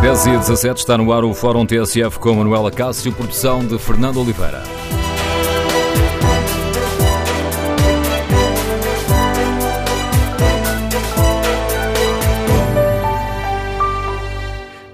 10 e 17 está no ar o Fórum TSF com Manuela Cássio, produção de Fernando Oliveira.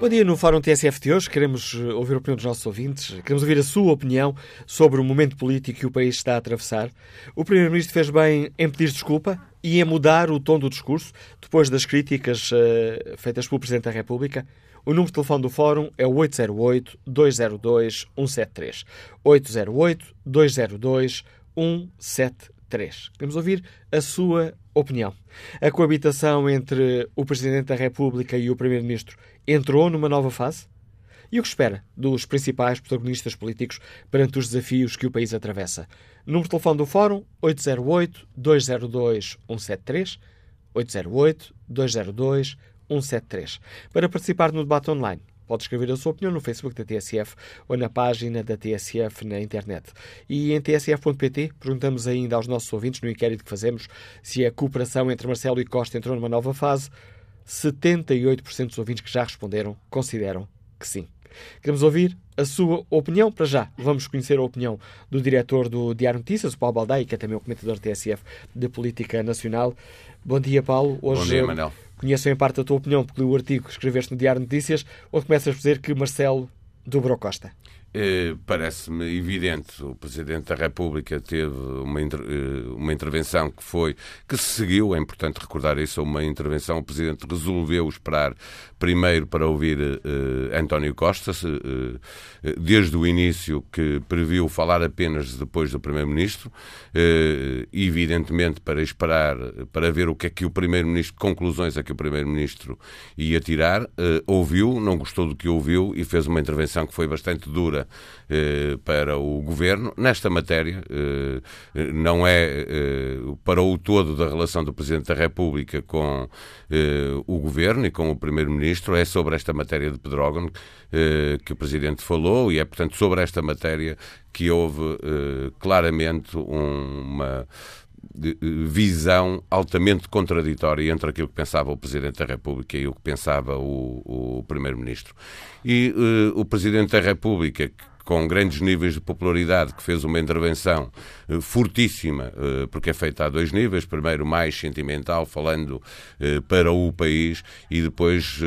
Bom dia, no Fórum TSF de hoje queremos eh, ouvir a opinião dos nossos ouvintes, queremos ouvir a sua opinião sobre o momento político que o país está a atravessar. O Primeiro-Ministro fez bem em pedir desculpa e em mudar o tom do discurso depois das críticas uh, feitas pelo Presidente da República. O número de telefone do Fórum é o 808-202-173. 808-202-173. Queremos ouvir a sua opinião. A coabitação entre o Presidente da República e o Primeiro-Ministro entrou numa nova fase? E o que espera dos principais protagonistas políticos perante os desafios que o país atravessa? Número de telefone do Fórum 808-202-173. 808-202-173. 173. Para participar no debate online, pode escrever a sua opinião no Facebook da TSF ou na página da TSF na internet. E em tsf.pt perguntamos ainda aos nossos ouvintes, no inquérito que fazemos, se a cooperação entre Marcelo e Costa entrou numa nova fase. 78% dos ouvintes que já responderam consideram que sim. Queremos ouvir a sua opinião. Para já, vamos conhecer a opinião do diretor do Diário Notícias, o Paulo Baldaia, que é também o comentador TSF de Política Nacional. Bom dia, Paulo. Hoje, Bom dia, Manel conheço em parte a tua opinião, porque o artigo que escreveste no Diário Notícias, onde começas a dizer que Marcelo dobrou Costa. Eh, parece-me evidente. O Presidente da República teve uma, eh, uma intervenção que foi, que se seguiu, é importante recordar isso, uma intervenção. O Presidente resolveu esperar primeiro para ouvir uh, António Costa, uh, desde o início que previu falar apenas depois do Primeiro-Ministro, uh, evidentemente para esperar, para ver o que é que o Primeiro-Ministro, conclusões a que o Primeiro-Ministro ia tirar, ouviu, não gostou do que ouviu e fez uma intervenção que foi bastante dura eh, para o Governo. Nesta matéria, eh, não é eh, para o todo da relação do Presidente da República com o Governo e com o Primeiro-Ministro, é sobre esta matéria de Pedrógão que o Presidente falou e é, portanto, sobre esta matéria que houve claramente uma visão altamente contraditória entre aquilo que pensava o Presidente da República e o que pensava o, o Primeiro-Ministro. E uh, o Presidente da República, com grandes níveis de popularidade, que fez uma intervenção eh, fortíssima, eh, porque é feita a dois níveis. Primeiro, mais sentimental, falando eh, para o país, e depois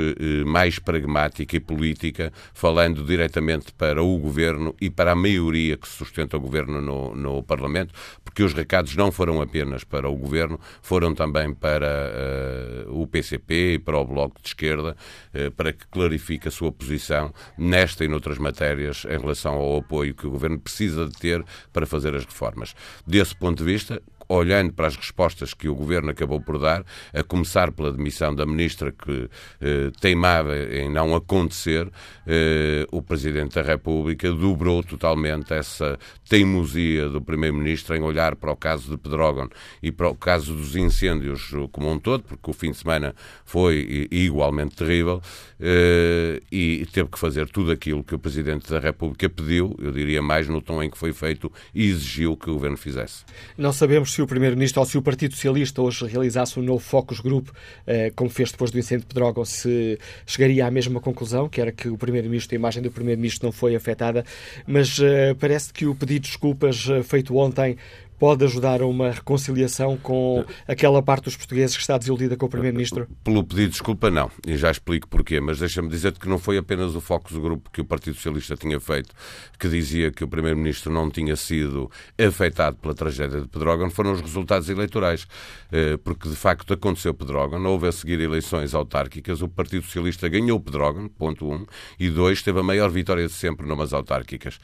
mais pragmática e política, falando diretamente para o governo e para a maioria que sustenta o governo no, no Parlamento, porque os recados não foram apenas para o governo, foram também para uh, o PCP e para o Bloco de Esquerda, uh, para que clarifique a sua posição nesta e noutras matérias em relação relação ao apoio que o governo precisa de ter para fazer as reformas. Desse ponto de vista, olhando para as respostas que o governo acabou por dar, a começar pela demissão da ministra que eh, teimava em não acontecer, eh, o Presidente da República dobrou totalmente essa teimosia do Primeiro-Ministro em olhar para o caso de Pedrógão e para o caso dos incêndios como um todo, porque o fim de semana foi igualmente terrível, eh, e teve que fazer tudo aquilo que o Presidente da República pediu, eu diria mais no tom em que foi feito, e exigiu que o governo fizesse. Não sabemos se o Primeiro-Ministro ou se o Partido Socialista hoje realizasse um novo focus group, eh, como fez depois do incêndio de Pedrógão, se chegaria à mesma conclusão, que era que o Primeiro-Ministro, a imagem do Primeiro-Ministro não foi afetada, mas eh, parece que o pedido de desculpas eh, feito ontem pode ajudar a uma reconciliação com aquela parte dos portugueses que está desiludida com o Primeiro-Ministro? Pelo pedido de desculpa, não. E já explico porquê. Mas deixa-me dizer-te que não foi apenas o foco do grupo que o Partido Socialista tinha feito, que dizia que o Primeiro-Ministro não tinha sido afetado pela tragédia de Pedrógão, foram os resultados eleitorais. Eh, porque, de facto, aconteceu Pedrógão, houve a seguir eleições autárquicas, o Partido Socialista ganhou Pedrógão, ponto um, e dois, teve a maior vitória de sempre numas autárquicas.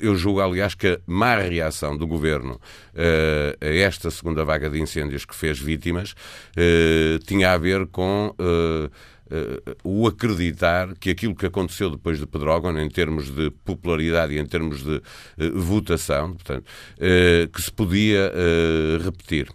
Eu julgo, aliás, que a má reação do Governo a esta segunda vaga de incêndios que fez vítimas uh, tinha a ver com uh, o acreditar que aquilo que aconteceu depois de Pedrógão, em termos de popularidade e em termos de votação, portanto, que se podia repetir.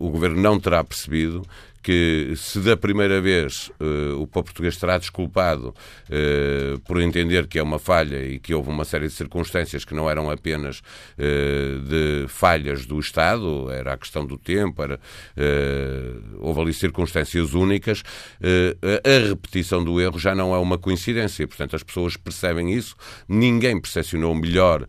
o governo não terá percebido que se da primeira vez uh, o povo português terá desculpado uh, por entender que é uma falha e que houve uma série de circunstâncias que não eram apenas uh, de falhas do Estado, era a questão do tempo, era, houve ali circunstâncias únicas, a repetição do erro já não é uma coincidência. Portanto, as pessoas percebem isso, ninguém percepcionou melhor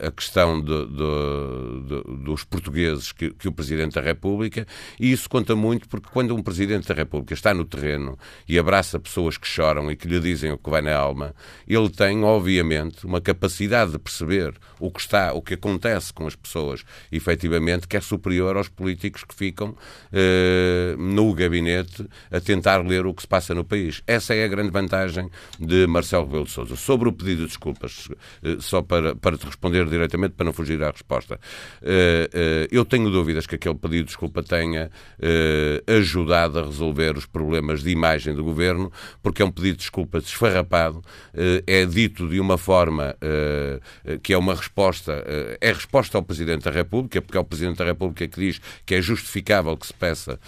a questão de, de, de, dos portugueses que, que o Presidente da República, e isso conta muito porque quando um Presidente da República está no terreno e abraça pessoas que choram e que lhe dizem o que vai na alma, ele tem, obviamente, uma capacidade de perceber o que está, o que acontece com as pessoas, efetivamente, que é superior aos políticos que ficam eh, no gabinete a tentar ler o que se passa no país. Essa é a grande vantagem de Marcelo Rebelo de Sousa. Sobre o pedido de desculpas, eh, só para, para te responder diretamente, para não fugir à resposta, eh, eh, eu tenho dúvidas que aquele pedido de desculpa tenha eh, ajudado a resolver os problemas de imagem do governo, porque é um pedido de desculpa desfarrapado, eh, é dito de uma forma eh, que é uma resposta, é resposta ao Presidente da República, porque é o Presidente da República que diz que é justificável que se peça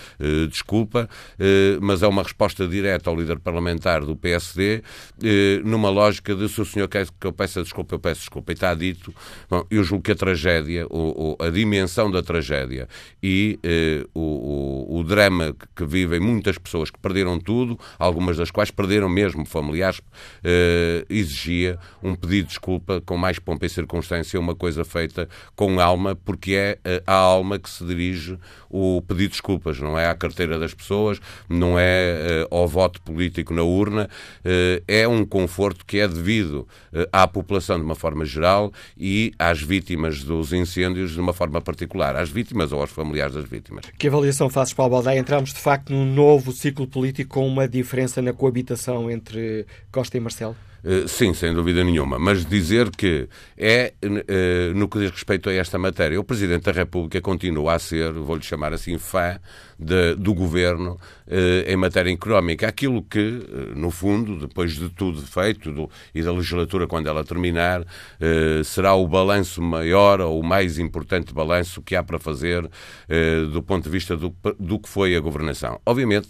desculpa, mas é uma resposta direta ao líder parlamentar do PSD, numa lógica de se o senhor quer que eu peça desculpa, eu peço desculpa. E está dito, bom, eu julgo que a tragédia, ou, ou a dimensão da tragédia e o, o, o drama que vivem muitas pessoas que perderam tudo, algumas das quais perderam mesmo familiares, eh, exigia um pedido de desculpa com mais pompa e circunstância, uma coisa feita com alma, porque é eh, à alma que se dirige o pedido de desculpas, não é à carteira das pessoas, não é eh, ao voto político na urna, eh, é um conforto que é devido eh, à população de uma forma geral e às vítimas dos incêndios de uma forma particular, às vítimas ou aos familiares das vítimas. Que avaliação fazes, Paulo Baldaia? Entramos, de facto, num novo ciclo político com uma diferença na coabitação entre Costa e Marcelo? Uh, sim, sem dúvida nenhuma. Mas dizer que é, uh, no que diz respeito a esta matéria, o Presidente da República continua a ser, vou-lhe chamar assim, fã de, do governo uh, em matéria económica. Aquilo que, no fundo, depois de tudo feito do, e da legislatura, quando ela terminar, será o balanço maior ou o mais importante balanço que há para fazer do ponto de vista do, do que foi a governação. Obviamente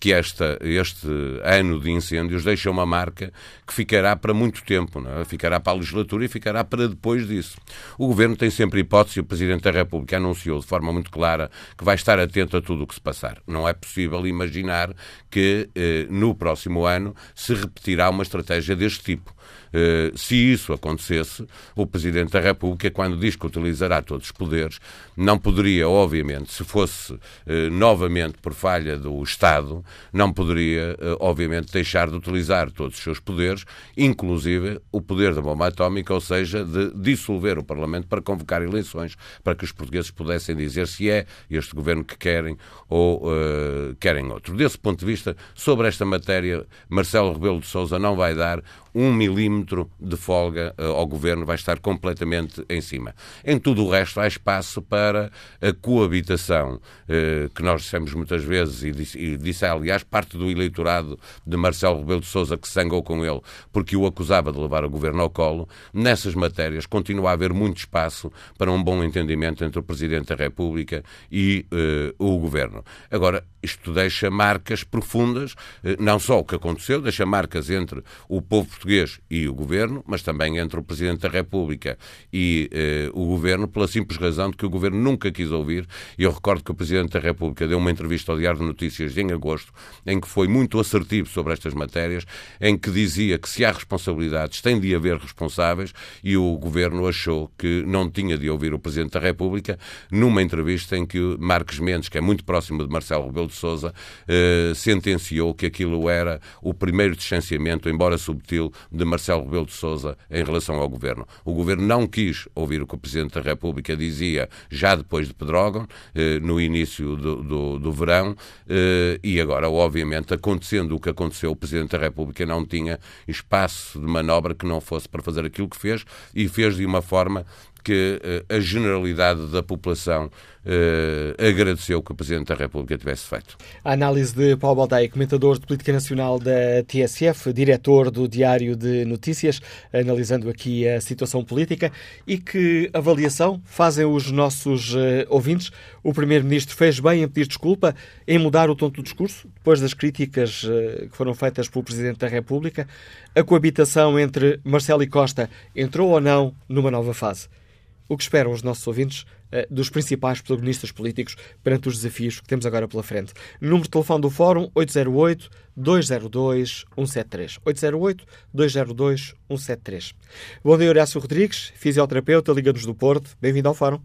que esta, este ano de incêndios deixa uma marca que ficará para muito tempo, é? ficará para a legislatura e ficará para depois disso. O Governo tem sempre hipótese, o Presidente da República anunciou de forma muito clara que vai estar atento a tudo que se passar. Não é possível imaginar que eh, no próximo ano se repetirá uma estratégia deste tipo. Eh, se isso acontecesse, o Presidente da República, quando diz que utilizará todos os poderes, não poderia, obviamente, se fosse eh, novamente por falha do Estado, não poderia, eh, obviamente, deixar de utilizar todos os seus poderes, inclusive o poder da bomba atómica, ou seja, de dissolver o Parlamento para convocar eleições, para que os portugueses pudessem dizer se é este governo que querem ou uh, querem outro. Desse ponto de vista, sobre esta matéria, Marcelo Rebelo de Sousa não vai dar um milímetro de folga uh, ao governo, vai estar completamente em cima. Em tudo o resto, há espaço para a coabitação, uh, que nós dissemos muitas vezes, e disse, e disse, aliás, parte do eleitorado de Marcelo Rebelo de Sousa que sangou com ele, porque o acusava de levar o governo ao colo. Nessas matérias, continua a haver muito espaço para um bom entendimento entre o Presidente da República e uh, o governo. Agora, isto deixa marcas profundas, não só o que aconteceu, deixa marcas entre o povo português e o governo, mas também entre o Presidente da República e eh, o governo, pela simples razão de que o governo nunca quis ouvir. E eu recordo que o Presidente da República deu uma entrevista ao Diário de Notícias em agosto, em que foi muito assertivo sobre estas matérias, em que dizia que se há responsabilidades, tem de haver responsáveis, e o governo achou que não tinha de ouvir o Presidente da República, numa entrevista em que Marcos Mendes, que é muito próximo de Marcelo Rebelo de Sousa, eh, sentenciou que aquilo era o primeiro distanciamento, embora subtil, de Marcelo Rebelo de Sousa em relação ao governo. O governo não quis ouvir o que o Presidente da República dizia já depois de Pedrógão, eh, no início do, do, do verão, eh, e agora, obviamente, acontecendo o que aconteceu, o Presidente da República não tinha espaço de manobra que não fosse para fazer aquilo que fez e fez de uma forma que uh, a generalidade da população uh, agradeceu que o Presidente da República tivesse feito. A análise de Paulo Baldaia, comentador de política nacional da TSF, diretor do Diário de Notícias, analisando aqui a situação política e que avaliação fazem os nossos uh, ouvintes. O Primeiro-Ministro fez bem em pedir desculpa, em mudar o tom do discurso, depois das críticas uh, que foram feitas pelo Presidente da República. A coabitação entre Marcelo e Costa entrou ou não numa nova fase? O que esperam os nossos ouvintes dos principais protagonistas políticos perante os desafios que temos agora pela frente? Número de telefone do Fórum 808-202-173. 808-202-173. Bom dia, Horácio Rodrigues, fisioterapeuta, Liga-nos do Porto. Bem-vindo ao Fórum.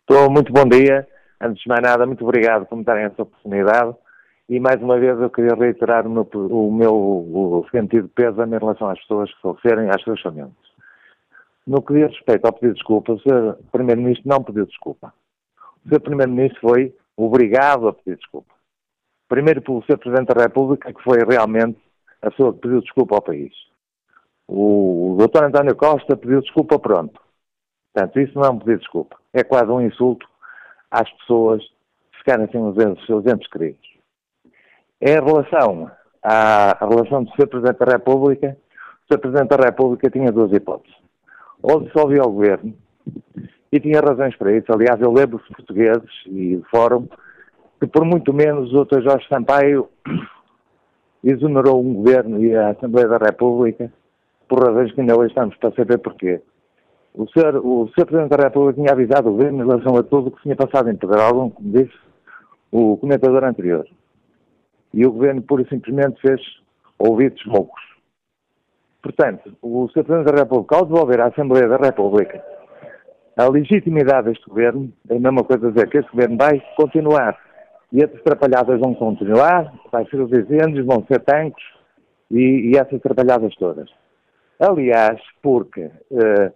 Estou, muito bom dia. Antes de mais nada, muito obrigado por me darem essa oportunidade. E mais uma vez eu queria reiterar o meu, o meu o sentido de pésame em relação às pessoas que sofrerem, às suas famílias. No que diz respeito ao pedido de desculpa, o Sr. Primeiro-Ministro não pediu desculpa. O Sr. Primeiro-Ministro foi obrigado a pedir desculpa. Primeiro pelo Sr. Presidente da República, que foi realmente a pessoa que pediu desculpa ao país. O, Dr. António Costa pediu desculpa pronto. Portanto, isso não é um pedido de desculpa. É quase um insulto às pessoas que ficarem sem os seus entes queridos. Em relação à relação do Sr. Presidente da República, o Sr. Presidente da República tinha duas hipóteses ou dissolvia o governo, e tinha razões para isso. Aliás, eu lembro os portugueses e o Fórum que por muito menos o Dr. Jorge Sampaio exonerou um governo e a Assembleia da República por razões que ainda hoje estamos para saber porquê. O Sr. O Sr. Presidente da República tinha avisado o governo em relação a tudo o que tinha passado em Pedrógão, como disse o comentador anterior. E o governo pura e simplesmente fez ouvidos loucos. Portanto, o. Presidente da República, ao devolver à Assembleia da República a legitimidade deste governo, é a mesma coisa dizer que este governo vai continuar e as atrapalhadas vão continuar, vai ser os incêndios, vão ser tanques e, e essas atrapalhadas todas. Aliás, porque uh,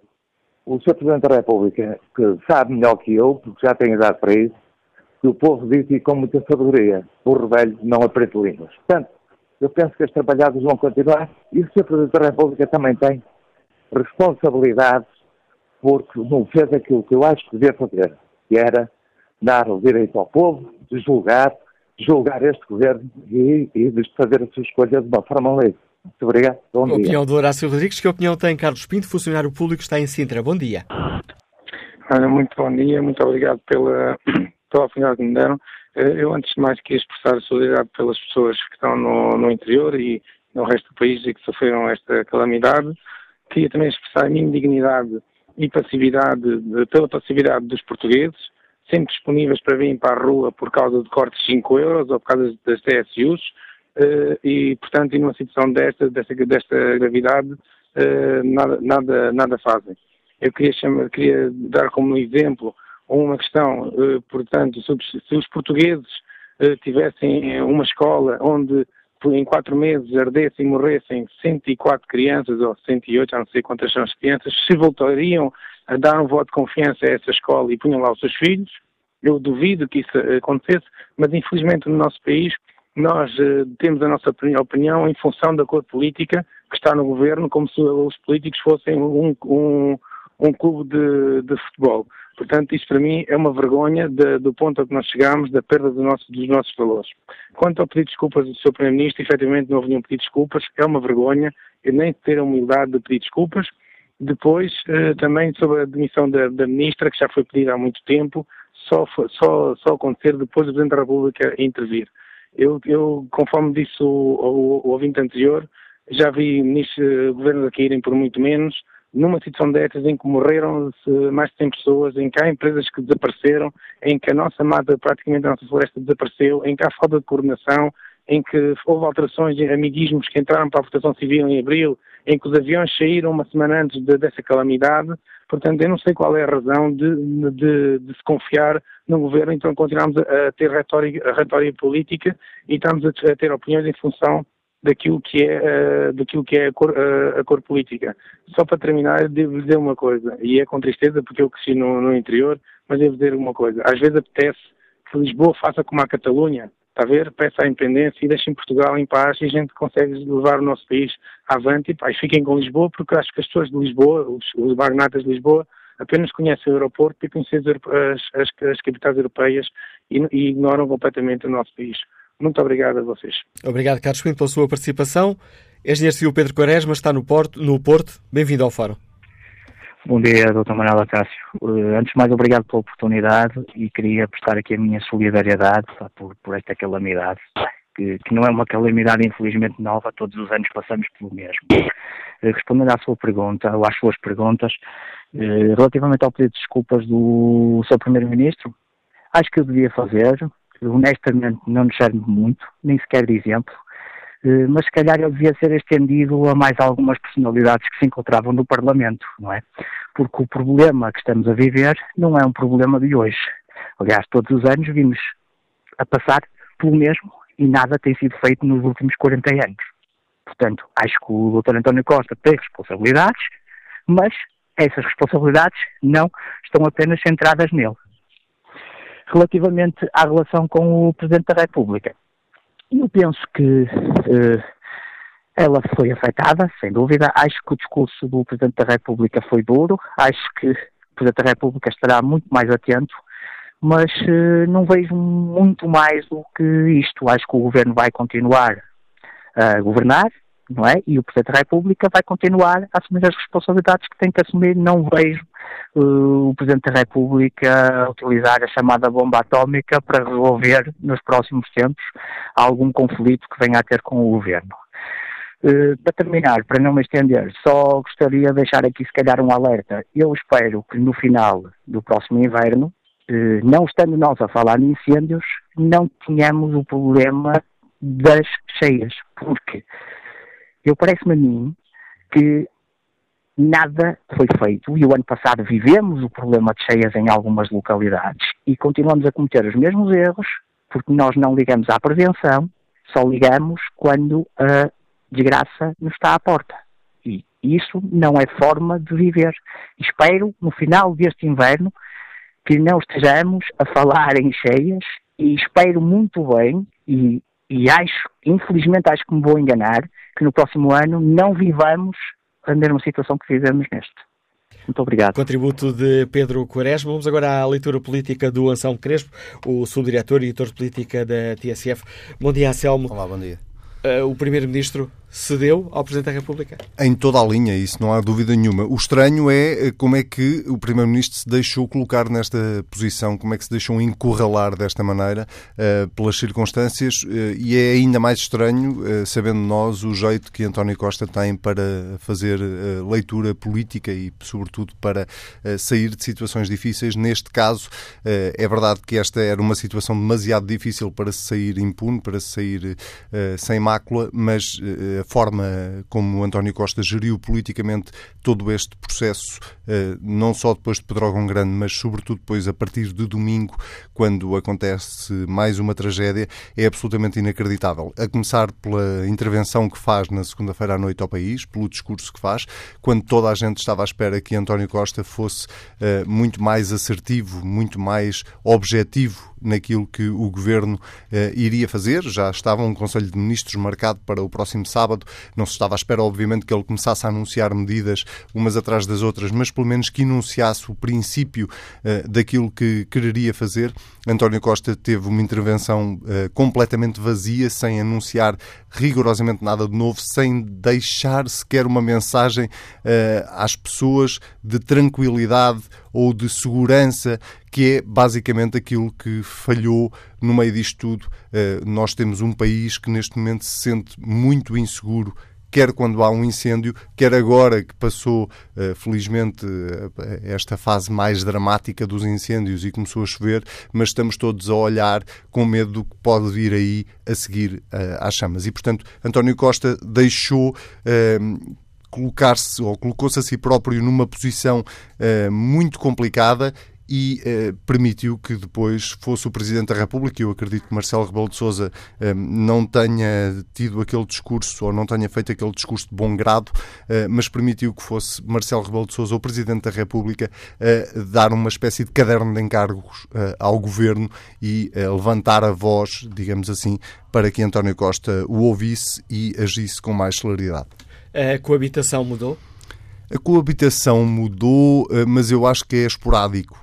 o Sr. Presidente da República, que sabe melhor que eu, porque já tem idade para isso, que o povo disse com muita sabedoria, o revelho não aprende línguas. Portanto, eu penso que as trabalhadas vão continuar e o Sr. Presidente da República também tem responsabilidades porque não fez aquilo que eu acho que devia fazer, que era dar o direito ao povo de julgar, julgar este governo e, e de fazer a sua escolha de uma forma livre. Muito obrigado. Bom dia. Opinião do Horácio Rodrigues. Que opinião tem Carlos Pinto, funcionário público que está em Sintra? Bom dia. Olha, muito bom dia. Muito obrigado pela, pela oportunidade que me deram. Eh, eu, antes de mais, queria expressar solidariedade pelas pessoas que estão no, no interior e no resto do país e que sofreram esta calamidade. Queria também expressar a minha indignidade e passividade, pela passividade dos portugueses, sempre disponíveis para virem para a rua por causa de cortes de 5 euros ou por causa das TSUs, eh, e, portanto, em uma situação desta, desta, desta gravidade, eh, nada, nada, nada fazem. Eu queria, chamar, queria dar como exemplo uma questão, eh, portanto, se os portugueses eh, tivessem uma escola onde em quatro meses ardessem e morressem 104 crianças ou 108, já não sei quantas são as crianças, se voltariam a dar um voto de confiança a essa escola e punham lá os seus filhos, eu duvido que isso acontecesse, mas infelizmente no nosso país nós uh, temos a nossa opinião em função da cor política que está no governo, como se os políticos fossem um, um, um clube de, de futebol. Portanto, isto para mim é uma vergonha de, do ponto a que nós chegamos da perda do nosso, dos nossos valores. Quanto ao pedido de desculpas do Sr. Primeiro-Ministro, efetivamente não houve nenhum pedido de desculpas, é uma vergonha, eu nem ter a humildade de pedir desculpas. Depois, eh, também sobre a demissão da, da, Ministra, que já foi pedida há muito tempo, só, só, só acontecer depois do Presidente da República intervir. Eu, eu conforme disse o, o, o ouvinte anterior, já vi ministros, governos a caírem por muito menos, numa situação destas em que morreram mais de 100 pessoas, em que há empresas que desapareceram, em que a nossa mata, praticamente a nossa floresta desapareceu, em que há falta de coordenação, em que houve alterações de amiguismos que entraram para a votação civil em abril, em que os aviões saíram uma semana antes de, dessa calamidade. Portanto, eu não sei qual é a razão de, de, de se confiar no governo, então continuamos a, ter retórica, retórica política e estamos a ter opiniões em função daquilo que é, uh, daquilo que é a cor, uh, a cor, política. Só para terminar, devo dizer uma coisa, e é com tristeza porque eu cresci no, no, interior, mas devo dizer uma coisa. Às vezes apetece que Lisboa faça como a Catalunha, está a ver? Peça a independência e deixem Portugal em paz e a gente consegue levar o nosso país avante e, pá, fiquem com Lisboa porque acho que as pessoas de Lisboa, os, os magnatas de Lisboa, apenas conhecem o aeroporto e conhecem as, as, as capitais europeias e, e, ignoram completamente o nosso país. Muito obrigado a vocês. Obrigado, Carlos Pinto, pela sua participação. Engenheiro Civil Pedro Quaresma está no Porto. No Porto. Bem-vindo ao Fórum. Bom dia, Dr. Manuel Acácio. Uh, antes de mais, obrigado pela oportunidade e queria prestar aqui a minha solidariedade por, por esta calamidade, que, que, não é uma calamidade infelizmente nova, todos os anos passamos pelo mesmo. Uh, respondendo à sua pergunta, ou às suas perguntas, uh, relativamente ao pedido de desculpas do seu Primeiro-Ministro, acho que eu devia fazer, honestamente não nos serve muito, nem sequer de exemplo, eh, mas se calhar ele devia ser estendido a mais algumas personalidades que se encontravam no Parlamento, não é? Porque o problema que estamos a viver não é um problema de hoje. Aliás, todos os anos vimos a passar pelo mesmo e nada tem sido feito nos últimos 40 anos. Portanto, acho que o Dr. António Costa tem responsabilidades, mas essas responsabilidades não estão apenas centradas nele. Relativamente à relação com o Presidente da República, eu penso que uh, ela foi afetada, sem dúvida. Acho que o discurso do Presidente da República foi duro. Acho que o Presidente da República estará muito mais atento, mas uh, não vejo muito mais do que isto. Acho que o Governo vai continuar a governar, não é? E o Presidente da República vai continuar a assumir as responsabilidades que tem que assumir. Não vejo uh, o Presidente da República utilizar a chamada bomba atómica para resolver nos próximos tempos algum conflito que venha a ter com o Governo. Uh, para terminar, para não me estender, só gostaria de deixar aqui se calhar um alerta. Eu espero que no final do próximo inverno, uh, não estando nós a falar de incêndios, não tenhamos o problema das cheias, porque eu parece-me a mim que nada foi feito e o ano passado vivemos o problema de cheias em algumas localidades e continuamos a cometer os mesmos erros porque nós não ligamos à prevenção, só ligamos quando a desgraça nos está à porta. E isso não é forma de viver. Espero, no final deste inverno, que não estejamos a falar em cheias e espero muito bem e, e acho, infelizmente acho que me vou enganar, que no próximo ano não vivamos a mesma situação que vivemos neste. Muito obrigado. Contributo de Pedro Quaresma. Vamos agora à leitura política do Anselmo Crespo, o subdiretor e editor de política da TSF. Bom dia, Anselmo. Olá, bom dia. Uh, o Primeiro-Ministro cedeu ao Presidente da República? Em toda a linha, isso não há dúvida nenhuma. O estranho é eh, como é que o Primeiro-Ministro se deixou colocar nesta posição, como é que se deixou encurralar desta maneira uh, pelas circunstâncias uh, e é ainda mais estranho, uh, sabendo nós, o jeito que António Costa tem para fazer leitura política e, sobretudo, para sair de situações difíceis. Neste caso, é verdade que esta era uma situação demasiado difícil para se sair impune, para se sair sem mácula, mas a forma como António Costa geriu politicamente todo este processo, eh, não só depois de Pedrógão Grande, mas sobretudo depois a partir de domingo, quando acontece mais uma tragédia, é absolutamente inacreditável. A começar pela intervenção que faz na segunda-feira à noite ao país, pelo discurso que faz, quando toda a gente estava à espera que António Costa fosse uh, muito mais assertivo, muito mais objetivo naquilo que o governo uh, iria fazer. Já estava um Conselho de Ministros marcado para o próximo sábado. Não se estava à espera, obviamente, que ele começasse a anunciar medidas umas atrás das outras, mas pelo menos que enunciasse o princípio uh, daquilo que quereria fazer. António Costa teve uma intervenção uh, completamente vazia, sem anunciar rigorosamente nada de novo, sem deixar sequer uma mensagem às pessoas de tranquilidade ou de segurança, que é basicamente aquilo que falhou no meio disto tudo. Eh, nós temos um país que neste momento se sente muito inseguro quer quando há um incêndio, quer agora que passou, eh, felizmente, eh, esta fase mais dramática dos incêndios e começou a chover, mas estamos todos a olhar com medo do que pode vir aí a seguir às chamas. E, portanto, António Costa deixou colocar-se ou colocou-se a si próprio numa posição uh, muito complicada e uh, permitiu que depois fosse o Presidente da República. Eu acredito que Marcelo Rebelo de Sousa uh, não tenha tido aquele discurso ou não tenha feito aquele discurso de bom grado, mas permitiu que fosse Marcelo Rebelo de Sousa, o Presidente da República, dar uma espécie de caderno de encargos ao Governo e levantar a voz, digamos assim, para que António Costa o ouvisse e agisse com mais celeridade. A coabitação mudou? A coabitação mudou, mas eu acho que é esporádico.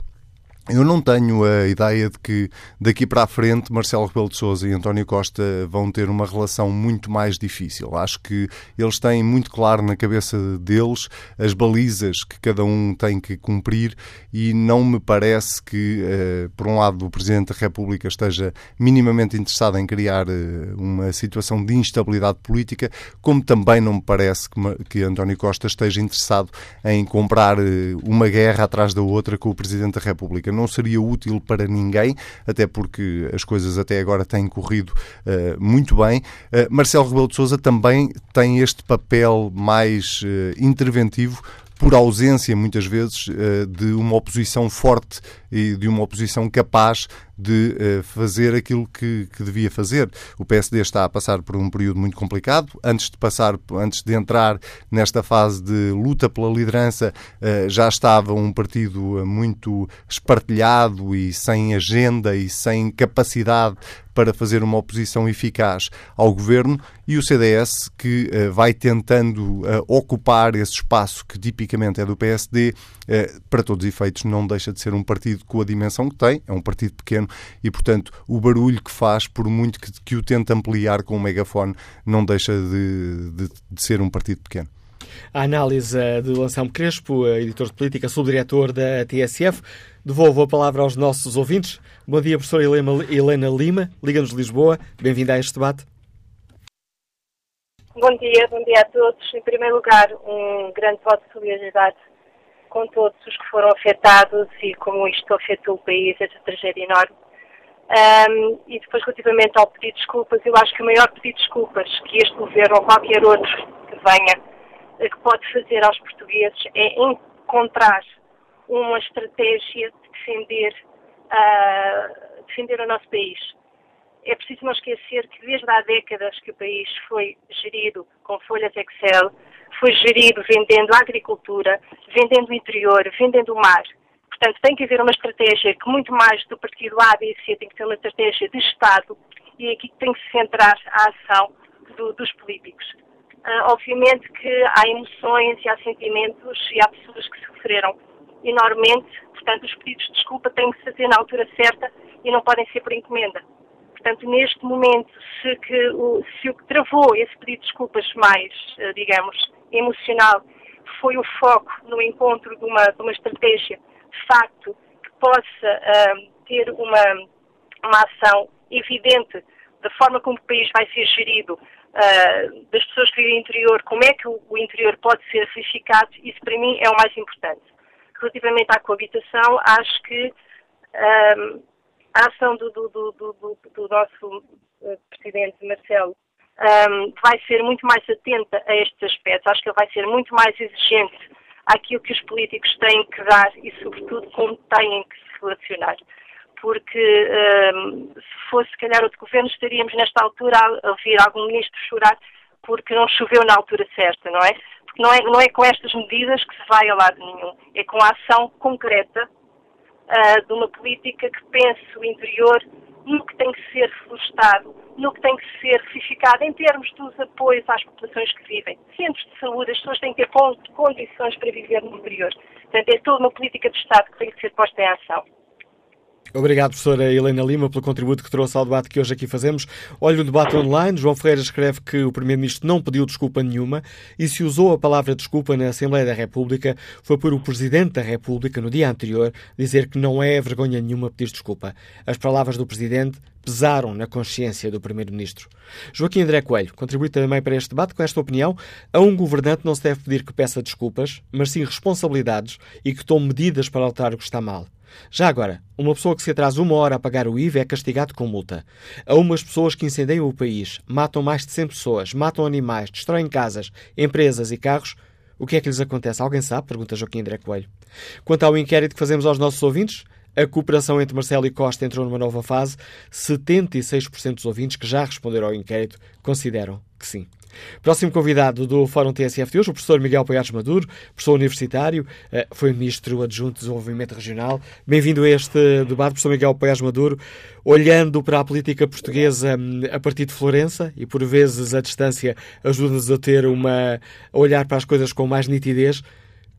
Eu não tenho a ideia de que daqui para a frente Marcelo Rebelo de Sousa e António Costa vão ter uma relação muito mais difícil. Acho que eles têm muito claro na cabeça deles as balizas que cada um tem que cumprir e não me parece que, eh, por um lado, o Presidente da República esteja minimamente interessado em criar eh, uma situação de instabilidade política, como também não me parece que António Costa esteja interessado em comprar eh, uma guerra atrás da outra com o Presidente da República não seria útil para ninguém, até porque as coisas até agora têm corrido uh, muito bem. Uh, Marcelo Rebelo de Sousa também tem este papel mais uh, interventivo por ausência, muitas vezes, de uma oposição forte e de uma oposição capaz de uh, fazer aquilo que, que, devia fazer. O PSD está a passar por um período muito complicado. Antes de passar, antes de entrar nesta fase de luta pela liderança, uh, já estava um partido muito espartilhado e sem agenda e sem capacidade para fazer uma oposição eficaz ao governo e o CDS que uh, vai tentando ocupar esse espaço que tipicamente é do PSD, para todos os efeitos não deixa de ser um partido com a dimensão que tem, é um partido pequeno e, portanto, o barulho que faz, por muito que, que o tente ampliar com o megafone, não deixa de, de, de ser um partido pequeno. A análise de Anselmo Crespo, editor de política, subdiretor da TSF. Devolvo a palavra aos nossos ouvintes. Bom dia, professora Helena Lima, Liga-nos de Lisboa. Bem-vinda a este debate. Bom dia, bom dia a todos. Em primeiro lugar, um grande voto de solidariedade com todos os que foram afetados e como isto afetou o país, esta tragédia enorme. Um, e depois, relativamente ao pedido de desculpas, eu acho que o maior pedido de desculpas que este governo ou qualquer outro que venha, eh, que pode fazer aos portugueses é encontrar uma estratégia de defender, uh, defender o nosso país. É preciso não esquecer que desde há décadas que o país foi gerido com folhas Excel, foi gerido vendendo a agricultura, vendendo o interior, vendendo o mar. Portanto, tem que haver uma estratégia que, muito mais do partido A, B e C, tem que ter uma estratégia de Estado e é aqui que tem que se centrar a ação do, dos políticos. Uh, obviamente que há emoções e há sentimentos e há pessoas que sofreram enormemente, portanto, os pedidos de desculpa têm que se fazer na altura certa e não podem ser por encomenda. Portanto, neste momento, se, que, o, se o que travou esse pedido de desculpas mais, uh, digamos, emocional foi o foco no encontro de uma, de uma estratégia de facto que possa uh, ter uma, uma ação evidente da forma como o país vai ser gerido, uh, das pessoas que vivem no interior, como é que o, o, interior pode ser verificado, isso para mim é o mais importante. Relativamente à coabitação, acho que uh, a ação do, do, do, do nosso Presidente Marcelo um, vai ser muito mais atenta a estes aspectos. Acho que ele vai ser muito mais exigente àquilo que os políticos têm que dar e, sobretudo, como têm que se relacionar. Porque um, se fosse, se calhar, outro governo, estaríamos nesta altura a ouvir algum ministro chorar porque não choveu na altura certa, não é? Porque não é, não é com estas medidas que se vai a lado nenhum. É com a ação concreta uh, de uma política que pense o interior no que tem que ser reflorestado, no que tem que ser verificado em termos dos apoios às populações que vivem. Centros de saúde, as pessoas têm que ter condições para viver no interior. Portanto, é toda uma política de Estado que tem que ser posta em ação. Obrigado, professora Helena Lima, pelo contributo que trouxe ao debate que hoje aqui fazemos. Olha o debate online. João Ferreira escreve que o Primeiro-Ministro não pediu desculpa nenhuma e se usou a palavra desculpa na Assembleia da República foi por o Presidente da República, no dia anterior, dizer que não é vergonha nenhuma pedir desculpa. As palavras do Presidente pesaram na consciência do Primeiro-Ministro. Joaquim André Coelho contribui também para este debate com esta opinião. A um governante não se deve pedir que peça desculpas, mas sim responsabilidades e que tome medidas para alterar o que está mal. Já agora, uma pessoa que se atrasa uma hora a pagar o IVA é castigado com multa. A umas pessoas que incendeiam o país, matam mais de 100 pessoas, matam animais, destroem casas, empresas e carros, o que é que lhes acontece? Alguém sabe? Pergunta Joaquim André Coelho. Quanto ao inquérito que fazemos aos nossos ouvintes, a cooperação entre Marcelo e Costa entrou numa nova fase. 76% dos ouvintes que já responderam ao inquérito consideram que sim. Próximo convidado do Fórum TSF de hoje, o professor Miguel Paiares Maduro, professor universitário, eh, foi ministro adjunto de Desenvolvimento Regional. Bem-vindo a este debate, professor Miguel Paiares Maduro, olhando para a política portuguesa hum, a partir de Florença e por vezes a distância ajuda-nos a ter uma a olhar para as coisas com mais nitidez.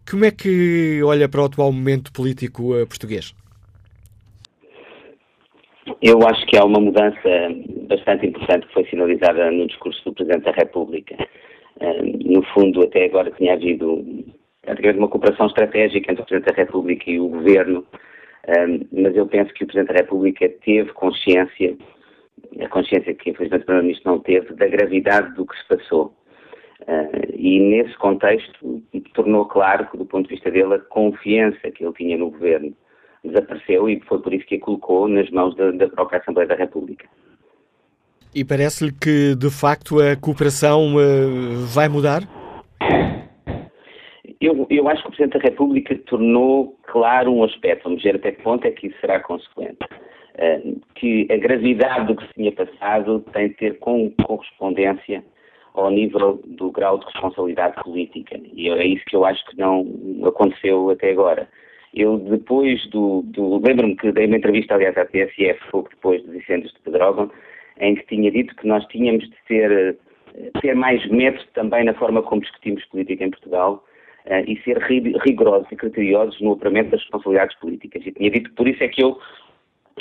Como é que olha para o atual momento político português? Eu acho que há uma mudança bastante importante que foi sinalizada no discurso do Presidente da República. No fundo, até agora tinha havido uma cooperação estratégica entre o Presidente da República e o Governo, mas eu penso que o Presidente da República teve consciência, a consciência que infelizmente o Primeiro-Ministro não teve, da gravidade do que se passou. E nesse contexto tornou claro que, do ponto de vista dele, a confiança que ele tinha no Governo desapareceu e foi por isso que a colocou nas mãos da, da própria Assembleia da República. E parece-lhe que, de facto, a cooperação uh, vai mudar? Eu, eu acho que o Presidente da República tornou claro um aspecto, vamos ver até que ponto é que isso será consequente. Uh, que a gravidade do que se tinha passado tem de ter com correspondência ao nível do grau de responsabilidade política. E é isso que eu acho que não aconteceu até agora. Eu, depois do. do Lembro-me que dei uma entrevista, aliás, à TSF, pouco depois dos incêndios de Pedrógão, em que tinha dito que nós tínhamos de ter, eh, ter mais método também na forma como discutimos política em Portugal uh, e ser rigorosos e criteriosos no apuramento das responsabilidades políticas. E tinha dito que por isso é que eu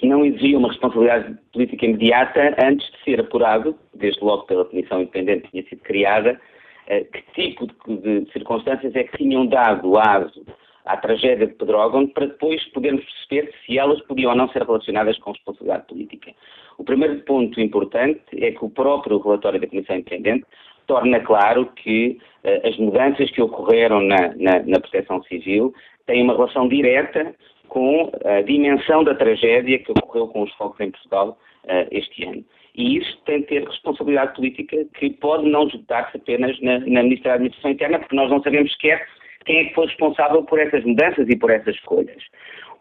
não exigia uma responsabilidade política imediata antes de ser apurado, desde logo pela Comissão Independente que tinha sido criada, uh, que tipo de circunstâncias é que tinham dado aso à tragédia de Pedrógão para depois podermos perceber se elas podiam ou não ser relacionadas com responsabilidade política. O primeiro ponto importante é que o próprio relatório da Comissão Independente torna claro que uh, as mudanças que ocorreram na, na, na proteção civil têm uma relação direta com a dimensão da tragédia que ocorreu com os fogos em Portugal uh, este ano. E isso tem de ter responsabilidade política que pode não esgotar-se apenas na, na Ministra da Administração Interna, porque nós não sabemos sequer quem é que foi responsável por essas mudanças e por essas escolhas.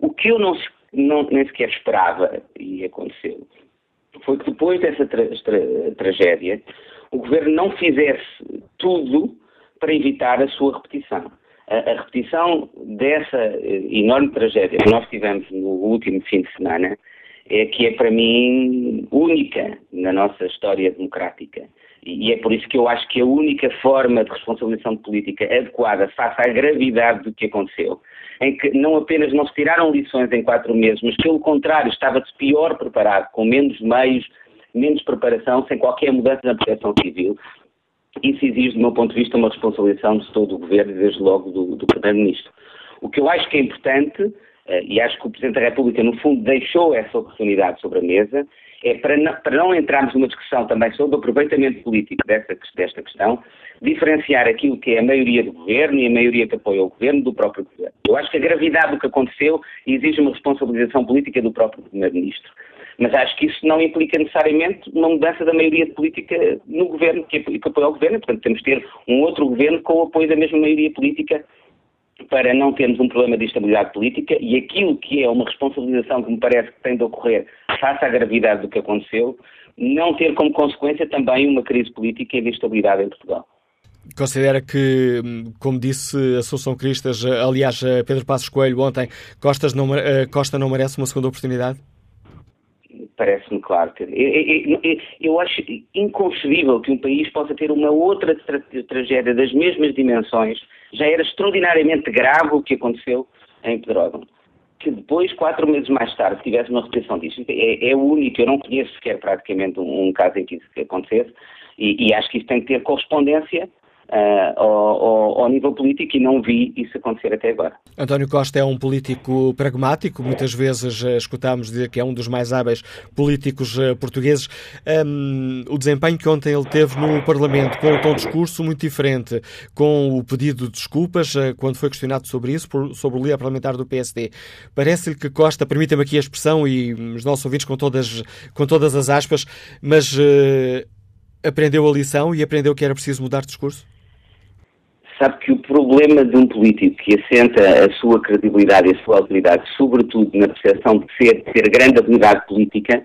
O que eu não, não nem sequer esperava, e aconteceu, foi que depois dessa tra tra tragédia, o governo não fizesse tudo para evitar a sua repetição. A, a repetição dessa eh, enorme tragédia que nós tivemos no último fim de semana é que é para mim única na nossa história democrática. E é por isso que eu acho que a única forma de responsabilização política adequada face à gravidade do que aconteceu, em que não apenas não se tiraram lições em quatro meses, mas pelo contrário, estava-se pior preparado, com menos meios, menos preparação, sem qualquer mudança na proteção civil. Isso exige, do meu ponto de vista, uma responsabilização de todo o governo e, desde logo, do, do Primeiro-Ministro. O que eu acho que é importante, eh, e acho que o Presidente da República, no fundo, deixou essa oportunidade sobre a mesa, é para não, para não entrarmos numa discussão também sobre o aproveitamento político desta, desta questão, diferenciar aquilo que é a maioria do governo e a maioria que apoia o governo do próprio governo. Eu acho que a gravidade do que aconteceu exige uma responsabilização política do próprio primeiro-ministro. Mas acho que isso não implica necessariamente uma mudança da maioria política no governo, que, que apoia o governo. Portanto, temos de ter um outro governo com o apoio da mesma maioria política para não termos um problema de instabilidade política e aquilo que é uma responsabilização que me parece que tem de ocorrer face à gravidade do que aconteceu, não ter como consequência também uma crise política e de instabilidade em Portugal. Considera que, como disse a Assunção Cristas, aliás, Pedro Passos Coelho ontem, Costas não, eh, Costa não merece uma segunda oportunidade? Parece-me claro. Eu, eu, eu, acho inconcebível que um país possa ter uma outra tra tragédia das mesmas dimensões. Já era extraordinariamente grave o que aconteceu em Pedrógão. Que depois, quatro meses mais tarde, tivesse uma repetição disto. É, é o único, eu não conheço sequer praticamente um, um caso em que isso acontecesse. E, e acho que isso tem que ter correspondência uh, ao, ao, nível político e não vi isso acontecer até agora. António Costa é um político pragmático, muitas vezes uh, escutámos dizer que é um dos mais hábeis políticos uh, portugueses. Um, o desempenho que ontem ele teve no Parlamento, com um tom de discurso muito diferente, com o pedido de desculpas, quando foi questionado sobre isso, por, sobre o líder parlamentar do PSD, parece-lhe que Costa, permita-me aqui a expressão e os nossos ouvintes com todas, com todas as aspas, mas aprendeu a lição e aprendeu que era preciso mudar de discurso? Sabe que o problema de um político que assenta a sua credibilidade e a sua autoridade, sobretudo na percepção de ser, de ter grande habilidade política,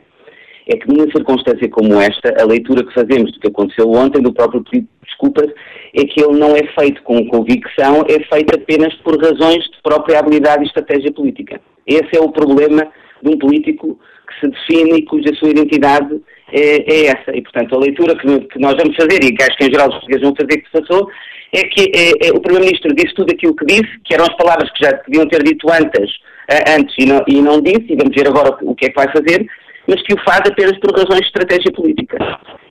é que numa circunstância como esta, a leitura que fazemos do que aconteceu ontem, do próprio pedido de desculpas, é que ele não é feito com convicção, é feito apenas por razões de própria habilidade e estratégia política. Esse é o problema de um político que se define e cuja sua identidade é, é essa. E, portanto, a leitura que, que, nós vamos fazer, e que acho que em geral os portugueses vão fazer que se passou, é que é, é, o Primeiro-Ministro disse tudo aquilo que disse, que eram as palavras que já deviam ter dito antes, antes e, não, e não disse, e vamos ver agora o que é que vai fazer, mas que o faz apenas por razões de estratégia política.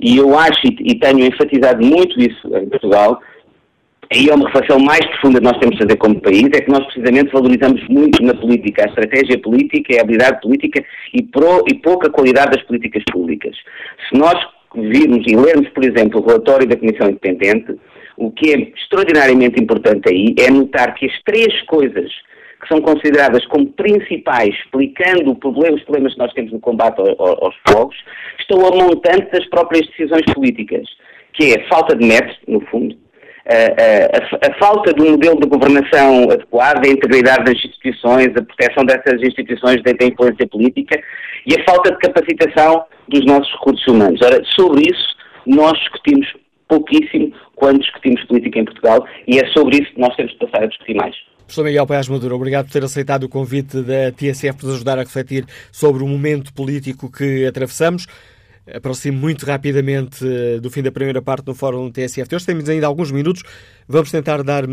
E eu acho, e tenho enfatizado muito isso em Portugal, aí é uma reflexão mais profunda que nós temos de fazer como país, é que nós precisamente valorizamos muito na política a estratégia política, a habilidade política e, pro, e pouca qualidade das políticas públicas. Se nós virmos e lermos, por exemplo, o relatório da Comissão Independente, o que é extraordinariamente importante aí é notar que as três coisas que são consideradas como principais, explicando problema, os problemas que nós temos no combate aos fogos, estão a montante das próprias decisões políticas, que é a falta de métodos, no fundo, a, a, a, falta de um modelo de governação adequado, a integridade das instituições, a proteção dessas instituições da influência política e a falta de capacitação dos nossos recursos humanos. Ora, sobre isso, nós discutimos pouquíssimo quando discutimos política em Portugal e é sobre isso que nós temos de passar a discutir mais. Professor Miguel Paz Maduro, obrigado por ter aceitado o convite da TSF para nos ajudar a refletir sobre o momento político que atravessamos. Aproximo muito rapidamente eh, do fim da primeira parte do Fórum TSF. Hoje temos ainda alguns minutos. Vamos tentar dar uh,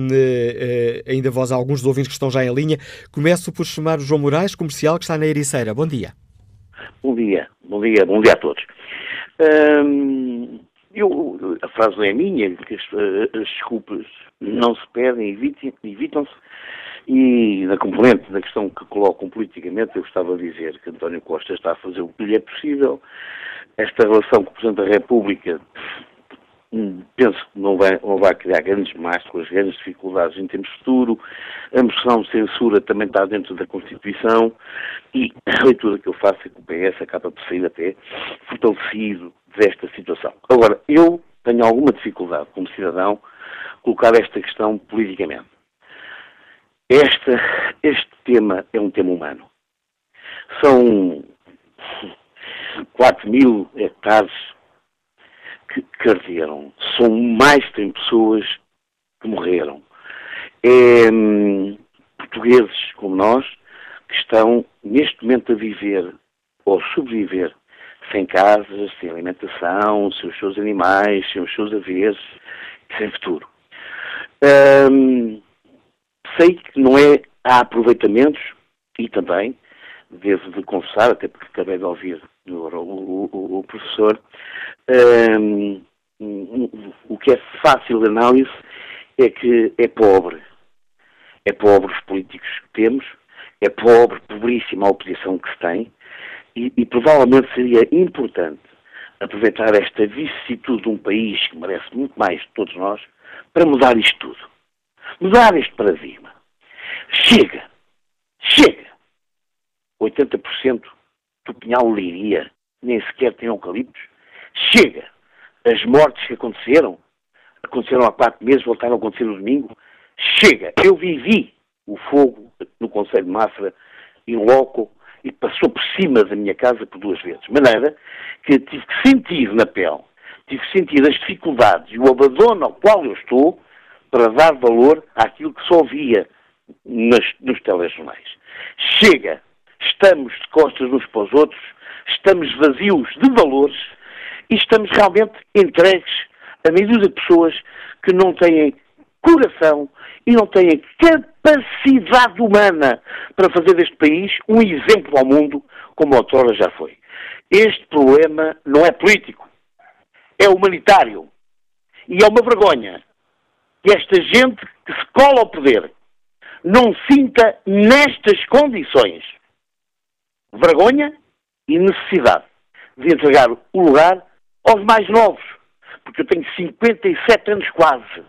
ainda voz a alguns dos ouvintes que estão já em linha. Começo por chamar o João Moraes, comercial, que está na Ericeira. Bom dia. Bom dia, bom dia, bom dia a todos. Hum, eu, a frase não é minha, porque as, as desculpas não se pedem, evitam-se. E na componente da questão que colocam politicamente, eu gostava de dizer que António Costa está a fazer o que lhe é possível. Esta relação com o Presidente da República hum, penso que não vai, não vai criar grandes máscaras, grandes dificuldades em termos de futuro. A moção de censura também está dentro da Constituição e a leitura que eu faço é que o PS acaba por sair até fortalecido desta situação. Agora, eu tenho alguma dificuldade como cidadão colocar esta questão politicamente. Este, este tema é um tema humano. São 4 mil hectares que, que arderam. São mais de 100 pessoas que morreram. É, hum, portugueses como nós que estão neste momento a viver ou sobreviver sem casas, sem alimentação, sem os seus animais, sem os seus haveres, sem futuro. Hum, sei que não é, há aproveitamentos e também devo de confessar, até porque acabei de ouvir o, o, o, professor, um, o que é fácil de análise é que é pobre. É pobre os políticos que temos, é pobre, pobríssima a oposição que se tem, e, e provavelmente seria importante aproveitar esta vicissitude de um país que merece muito mais de todos nós para mudar isto tudo. Mudar este paradigma. Chega! Chega! 80% do pinhal liria, nem sequer tem eucaliptos. Chega! As mortes que aconteceram, aconteceram há quatro meses, voltaram a acontecer no domingo. Chega! Eu vivi o fogo no Conselho de Mafra, em loco, e passou por cima da minha casa por duas vezes. De maneira que tive que sentir na pele, tive que sentir as dificuldades e o abandono ao qual eu estou para dar valor àquilo que só via nas, nos telejornais. Chega! Estamos de costas uns para os outros, estamos vazios de valores e estamos realmente entregues a medida de pessoas que não têm coração e não têm capacidade humana para fazer deste país um exemplo ao mundo, como outrora já foi. Este problema não é político, é humanitário. E é uma vergonha que esta gente que se cola ao poder não sinta nestas condições vergonha e necessidade de entregar o lugar aos mais novos. Porque eu tenho 57 anos quase.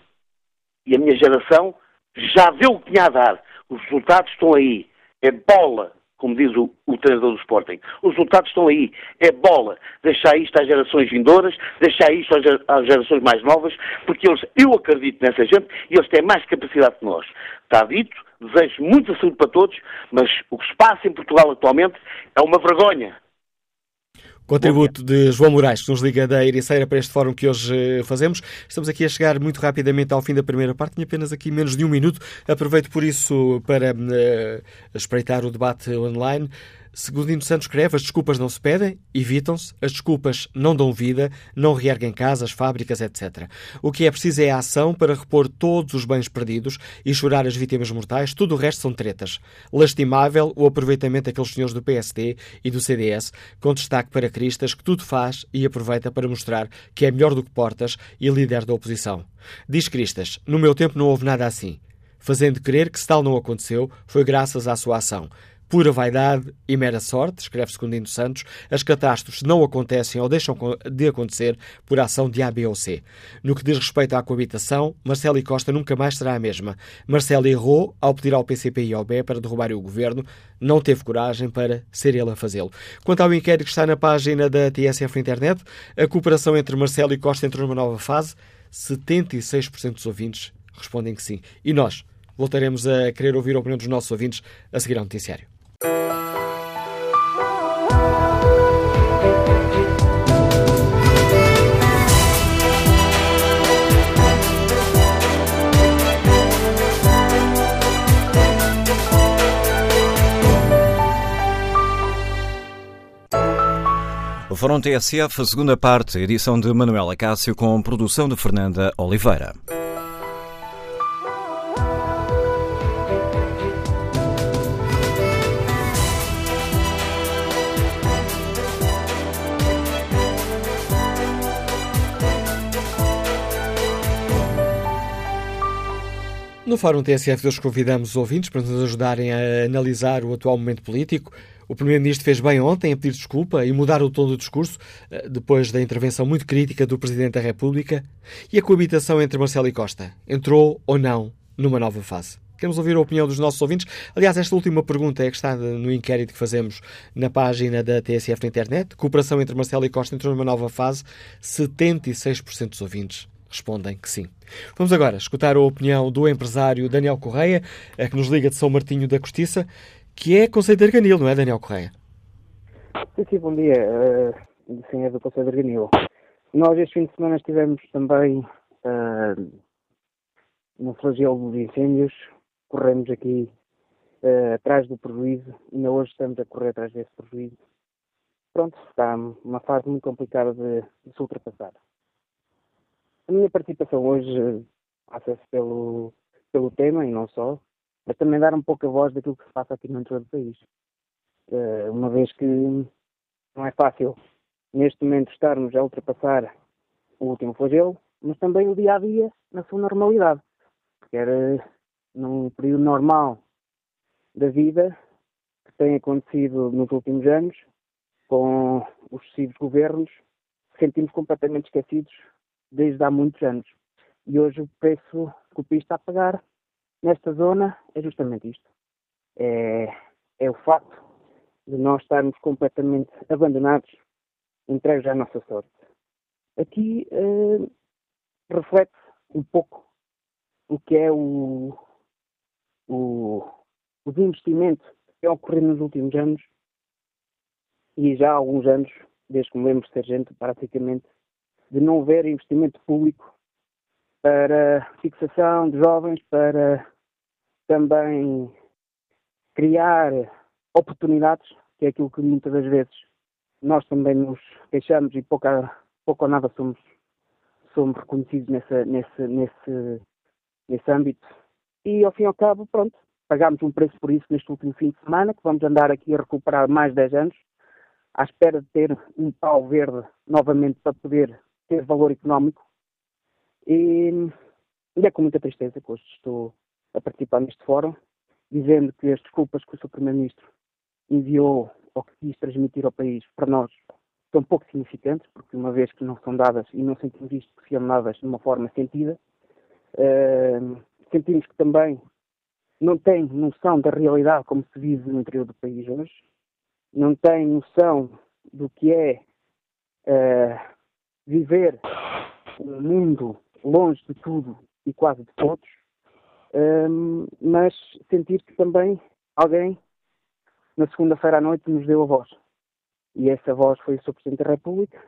E a minha geração já deu o que tinha a dar. Os resultados estão aí. É bola, como diz o, o treinador do Sporting. Os resultados estão aí. É bola. Deixar isto às gerações vindouras, deixar isto às, às gerações mais novas, porque eles, eu acredito nessa gente e eles têm mais capacidade que nós. Está dito, desejo muita saúde para todos, mas o que se passa em Portugal atualmente é uma vergonha. Contributo de João Moraes, que nos liga da Ericeira para este fórum que hoje eh, fazemos. Estamos aqui a chegar muito rapidamente ao fim da primeira parte, tinha apenas aqui menos de um minuto. Aproveito por isso para uh, espreitar o debate online. Segundo Santos escreve, as desculpas não se pedem, evitam-se, as desculpas não dão vida, não reerguem casas, fábricas, etc. O que é preciso é a ação para repor todos os bens perdidos e chorar as vítimas mortais, tudo o resto são tretas. Lastimável o aproveitamento daqueles senhores do PSD e do CDS, com destaque para Cristas, que tudo faz e aproveita para mostrar que é melhor do que Portas e líder da oposição. Diz Cristas, no meu tempo não houve nada assim fazendo crer que se tal não aconteceu, foi graças à sua ação. Pura vaidade e mera sorte, escreve Secundino Santos, as catástrofes não acontecem ou deixam de acontecer por ação de A, B ou C. No que diz respeito à coabitação, Marcelo e Costa nunca mais será a mesma. Marcelo errou ao pedir ao PCP e ao B para derrubarem o governo, não teve coragem para ser ele a fazê-lo. Quanto ao inquérito que está na página da TSF internet, a cooperação entre Marcelo e Costa entrou numa nova fase. 76% dos ouvintes respondem que sim. E nós voltaremos a querer ouvir a opinião dos nossos ouvintes a seguir ao noticiário. O Fórum TSF, segunda parte, edição de Manuela Cássio com produção de Fernanda Oliveira. No Fórum TSF, hoje convidamos os ouvintes para nos ajudarem a analisar o atual momento político. O Primeiro-Ministro fez bem ontem a pedir desculpa e mudar o tom do discurso, eh, depois da intervenção muito crítica do Presidente da República. E a coabitação entre Marcelo e Costa entrou ou não numa nova fase? Queremos ouvir a opinião dos nossos ouvintes. Aliás, esta última pergunta é que está no inquérito que fazemos na página da TSF na internet. Cooperação entre Marcelo e Costa entrou numa nova fase. 76% dos ouvintes respondem que sim. Vamos agora escutar a opinião do empresário Daniel Correia, que nos liga de São Martinho da Cortiça, que é Conselho de Arganil, não é, Daniel Correia? Sim, sim, bom dia. Uh, sim, é do Conselho de Arganil. Nós este fim de semana estivemos também uh, no flagelo dos incêndios, corremos aqui uh, atrás do prejuízo, ainda hoje estamos a correr atrás desse prejuízo. Pronto, está uma fase muito complicada de, de se ultrapassar. A minha participação hoje eh, passa-se pelo, pelo tema e não só, mas também dar um pouco a voz daquilo que se passa aqui no interior do país. Uh, uma vez que não é fácil neste momento estarmos a ultrapassar o último flagelo, mas também o dia a dia na sua normalidade. Porque era num período normal da vida que tem acontecido nos últimos anos, com os sucessivos governos, sentimos completamente esquecidos desde há muitos anos. E hoje o preço que o país está a pagar nesta zona é justamente isto. É, é o facto de nós estarmos completamente abandonados, entregues à nossa sorte. Aqui eh, reflete um pouco o que é o, o, o desinvestimento que tem ocorrido nos últimos anos e já há alguns anos, desde que me lembro de ser gente, praticamente de não haver investimento público para fixação de jovens, para também criar oportunidades, que é aquilo que muitas das vezes nós também nos queixamos e pouco, pouco ou nada somos, somos reconhecidos nessa, nesse, nesse, nesse âmbito. E ao fim e ao cabo, pronto, pagámos um preço por isso neste último fim de semana, que vamos andar aqui a recuperar mais 10 anos, à espera de ter um pau verde novamente para poder ter valor económico. E, e é com muita tristeza que hoje estou a participar neste fórum, dizendo que as desculpas que o Sr. Primeiro-Ministro enviou ou que quis transmitir ao país, para nós, são pouco significantes, porque uma vez que não são dadas e não sentimos isto que sejam dadas de uma forma sentida, uh, sentimos que também não tem noção da realidade como se vive no interior do país hoje, não tem noção do que é uh, viver um mundo longe de tudo e quase de todos, um, mas sentir que também alguém na segunda-feira à noite nos deu a voz. E essa voz foi o Sr. Presidente da República.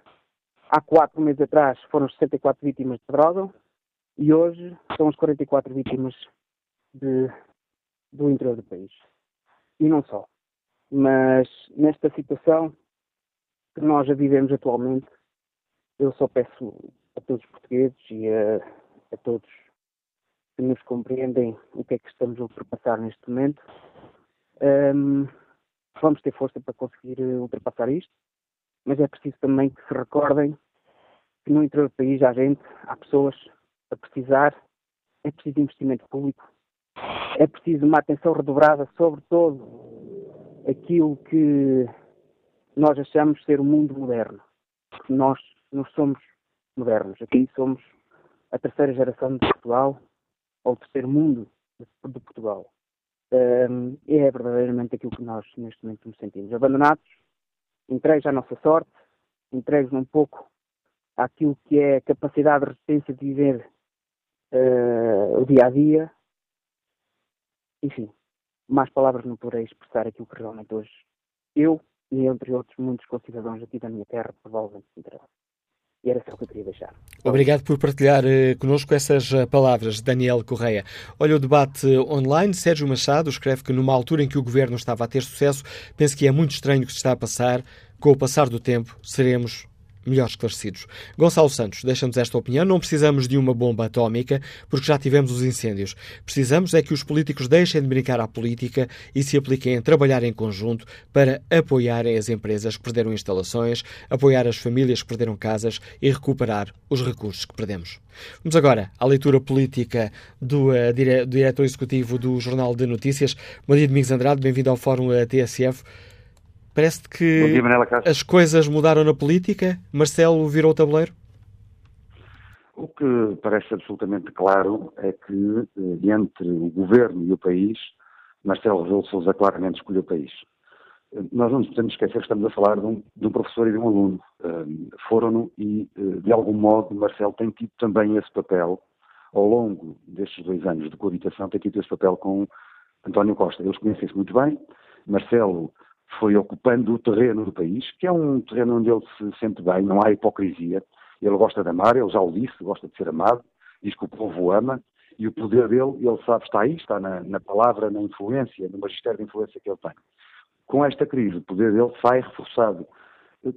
Há quatro meses atrás foram 64 vítimas de droga e hoje são as 44 vítimas de, do interior do país. E não só. Mas nesta situação que nós já vivemos atualmente, eu só peço a todos os portugueses e a, a todos que nos compreendem o que é que estamos a ultrapassar neste momento. Um, vamos ter força para conseguir ultrapassar isto, mas é preciso também que se recordem que no interior do país há gente, há pessoas a precisar, é preciso investimento público, é preciso uma atenção redobrada sobre todo aquilo que nós achamos ser o mundo moderno. Porque nós somos modernos, aqui somos a terceira geração de Portugal, ou o terceiro mundo de, Portugal. Um, é verdadeiramente aquilo que nós neste momento nos sentimos. Abandonados, entregues à nossa sorte, entregues um pouco àquilo que é a capacidade de resistência de viver uh, o dia a dia. Enfim, mais palavras não poderei expressar aquilo que realmente hoje eu e entre outros muitos concidadãos aqui da minha terra provavelmente se interessam. E era só o que eu queria deixar. Obrigado por partilhar uh, connosco essas uh, palavras, Daniel Correia. Olha o debate online. Sérgio Machado escreve que numa altura em que o governo estava a ter sucesso, penso que é muito estranho o que se está a passar. Com o passar do tempo, seremos melhor esclarecidos. Gonçalo Santos deixa-nos esta opinião. Não precisamos de uma bomba atómica, porque já tivemos os incêndios. Precisamos é que os políticos deixem de brincar à política e se apliquem a trabalhar em conjunto para apoiarem as empresas que perderam instalações, apoiar as famílias que perderam casas e recuperar os recursos que perdemos. Vamos agora à leitura política do, uh, dire do diretor executivo do Jornal de Notícias. Dia, Domingos Andrade. Bem-vindo ao Fórum uh, TSF. Parece que dia, as coisas mudaram na política? Marcelo virou o tabuleiro? O que parece absolutamente claro é que, eh, entre o governo e o país, Marcelo Rebelo Sousa claramente escolheu o país. Eh, nós não nos podemos esquecer que estamos a falar de um, de um professor e de um aluno. Eh, foram-no e, de algum modo, Marcelo tem tido também esse papel, ao longo destes dois anos de coabitação, tem tido esse papel com António Costa. Eles conhecem-se muito bem. Marcelo foi ocupando o terreno do país, que é um terreno onde ele se sente bem, não há hipocrisia. Ele gosta de amar, ele já o disse, gosta de ser amado, diz que o povo o ama, e o poder dele, ele sabe, está aí, está na, na palavra, na influência, no magistério de influência que ele tem. Com esta crise, o poder dele sai reforçado.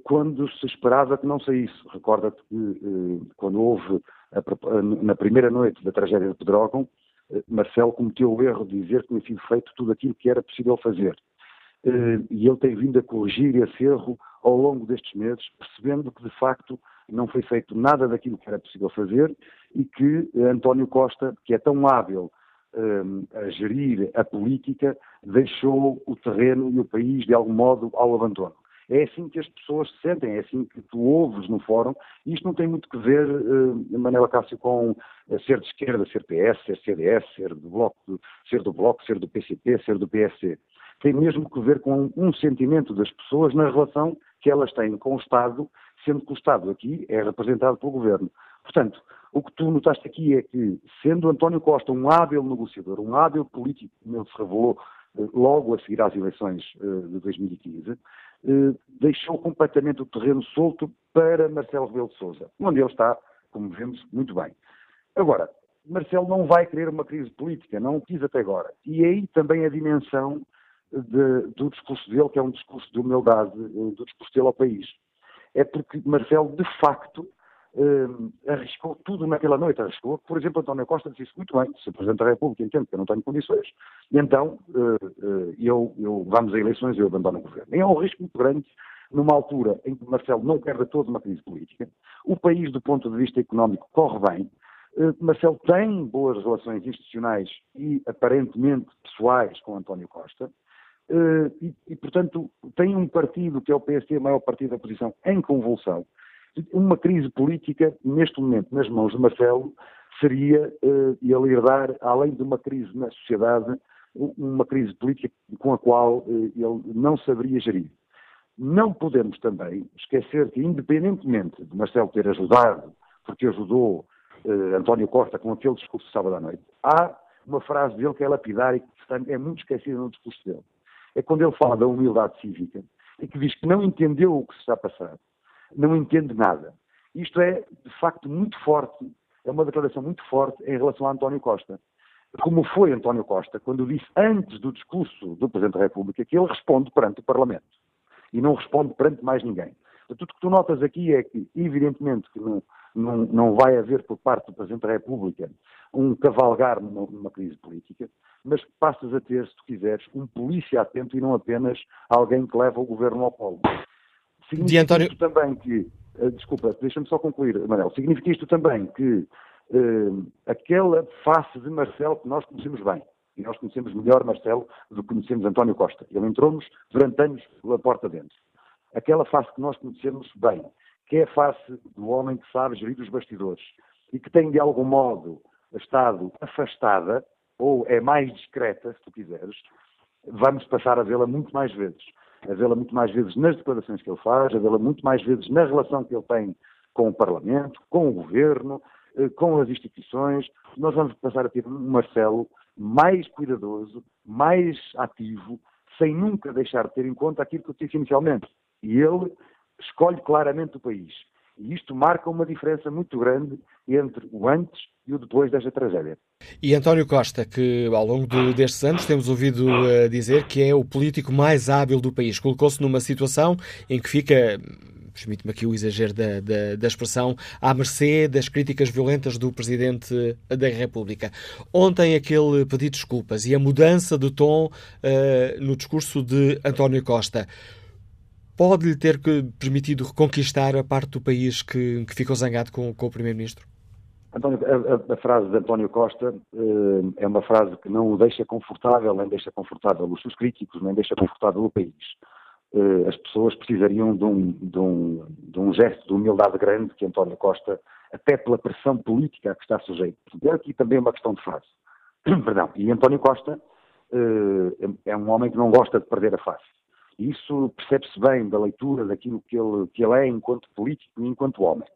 Quando se esperava que não saísse, recorda-te que eh, quando houve, a, na primeira noite da tragédia de Pedrógão, eh, Marcelo cometeu o erro de dizer que tinha sido feito tudo aquilo que era possível fazer. Eh, e ele tem vindo a corrigir esse erro ao longo destes meses, percebendo que de facto não foi feito nada daquilo que era possível fazer e que António Costa, que é tão hábil eh, a gerir a política, deixou o terreno e o país de algum modo ao abandono. É assim que as pessoas se sentem, é assim que tu ouves no fórum. Isto não tem muito que ver, uh, Manuela Cássio, com uh, ser de esquerda, ser PS, ser CDS, ser do Bloco, ser do Bloco, ser do PCP, ser do PSC tem mesmo que ver com um sentimento das pessoas na relação que elas têm com o Estado, sendo que o Estado aqui é representado pelo Governo. Portanto, o que tu notaste aqui é que, sendo António Costa um hábil negociador, um hábil político, como ele se revelou eh, logo a seguir às eleições eh, de 2015, eh, deixou completamente o terreno solto para Marcelo Rebelo de Sousa, onde ele está, como vemos, muito bem. Agora, Marcelo não vai querer uma crise política, não o quis até agora. E aí também a dimensão de, do discurso dele, que é um discurso de humildade, eh, do discurso dele ao país. É porque Marcelo, de facto, eh, arriscou tudo naquela noite. Arriscou, por exemplo, António Costa disse muito bem, se o Presidente da República entende que eu não tenho condições, e então eh, eu, eu, vamos a eleições e eu abandono o governo. É um risco muito grande numa altura em que Marcelo não quer de todo uma crise política. O país, do ponto de vista económico, corre bem. Marcelo tem boas relações institucionais e aparentemente pessoais com António Costa. E, e, portanto, tem um partido, que é o PSD, o maior partido da oposição, em convulsão. Uma crise política, neste momento, nas mãos de Marcelo, seria uh, ele herdar, além de uma crise na sociedade, uma crise política com a qual uh, ele não saberia gerir. Não podemos também esquecer que, independentemente de Marcelo ter ajudado, porque ajudou uh, António Costa com aquele discurso de sábado à noite, há uma frase dele que é lapidar e que é muito esquecida no discurso dele é quando ele fala da humildade cívica e que diz que não entendeu o que se está a passar, não entende nada. Isto é, de facto, muito forte, é uma declaração muito forte em relação a António Costa. como foi António Costa, quando disse antes do discurso do Presidente da República que ele responde perante o Parlamento e não responde perante mais ninguém. Tudo o que tu notas aqui é que, evidentemente, que não, não, não vai haver por parte do Presidente da República um cavalgar numa, numa, crise política, mas passas a ter, se tu quiseres, um polícia atento e não apenas alguém que leva o governo ao polo. Significa de António... isto também que, uh, desculpa, deixa-me só concluir, Manel, significa isto também que uh, aquela face de Marcelo que nós conhecemos bem, e nós conhecemos melhor Marcelo do que conhecemos António Costa. Ele entrou-nos durante anos pela porta dentro. Aquela face que nós conhecemos bem, que é a face do homem que sabe gerir os bastidores e que tem, de algum modo, estado afastada, ou é mais discreta, se tu quiseres, vamos passar a vê-la muito mais vezes. A vê-la muito mais vezes nas declarações que ele faz, a vê-la muito mais vezes na relação que ele tem com o Parlamento, com o Governo, eh, com as instituições. Nós vamos passar a ter um Marcelo mais cuidadoso, mais ativo, sem nunca deixar de ter em conta aquilo que eu disse inicialmente. E ele escolhe claramente o país. E isto marca uma diferença muito grande entre o antes e o depois desta tragédia. E António Costa, que ao longo de, destes anos temos ouvido uh, dizer que é o político mais hábil do país, colocou-se numa situação em que fica permite-me aqui o exagero da, da, da, expressão, à mercê das críticas violentas do Presidente da República. Ontem aquele pedido de desculpas e a mudança de tom uh, no discurso de António Costa pode-lhe ter permitido reconquistar a parte do país que, que ficou zangado com, com o Primeiro-Ministro? António, a, a, frase de António Costa uh, é uma frase que não o deixa confortável, nem deixa confortável os seus críticos, nem deixa confortável o país. Uh, as pessoas precisariam de um, de, um, de um, gesto de humildade grande que António Costa, até pela pressão política a que está sujeito. É aqui também uma questão de frase. Perdão. E António Costa uh, é um homem que não gosta de perder a face. Isso percebe-se bem da leitura daquilo que ele, que ele é enquanto político e enquanto homem.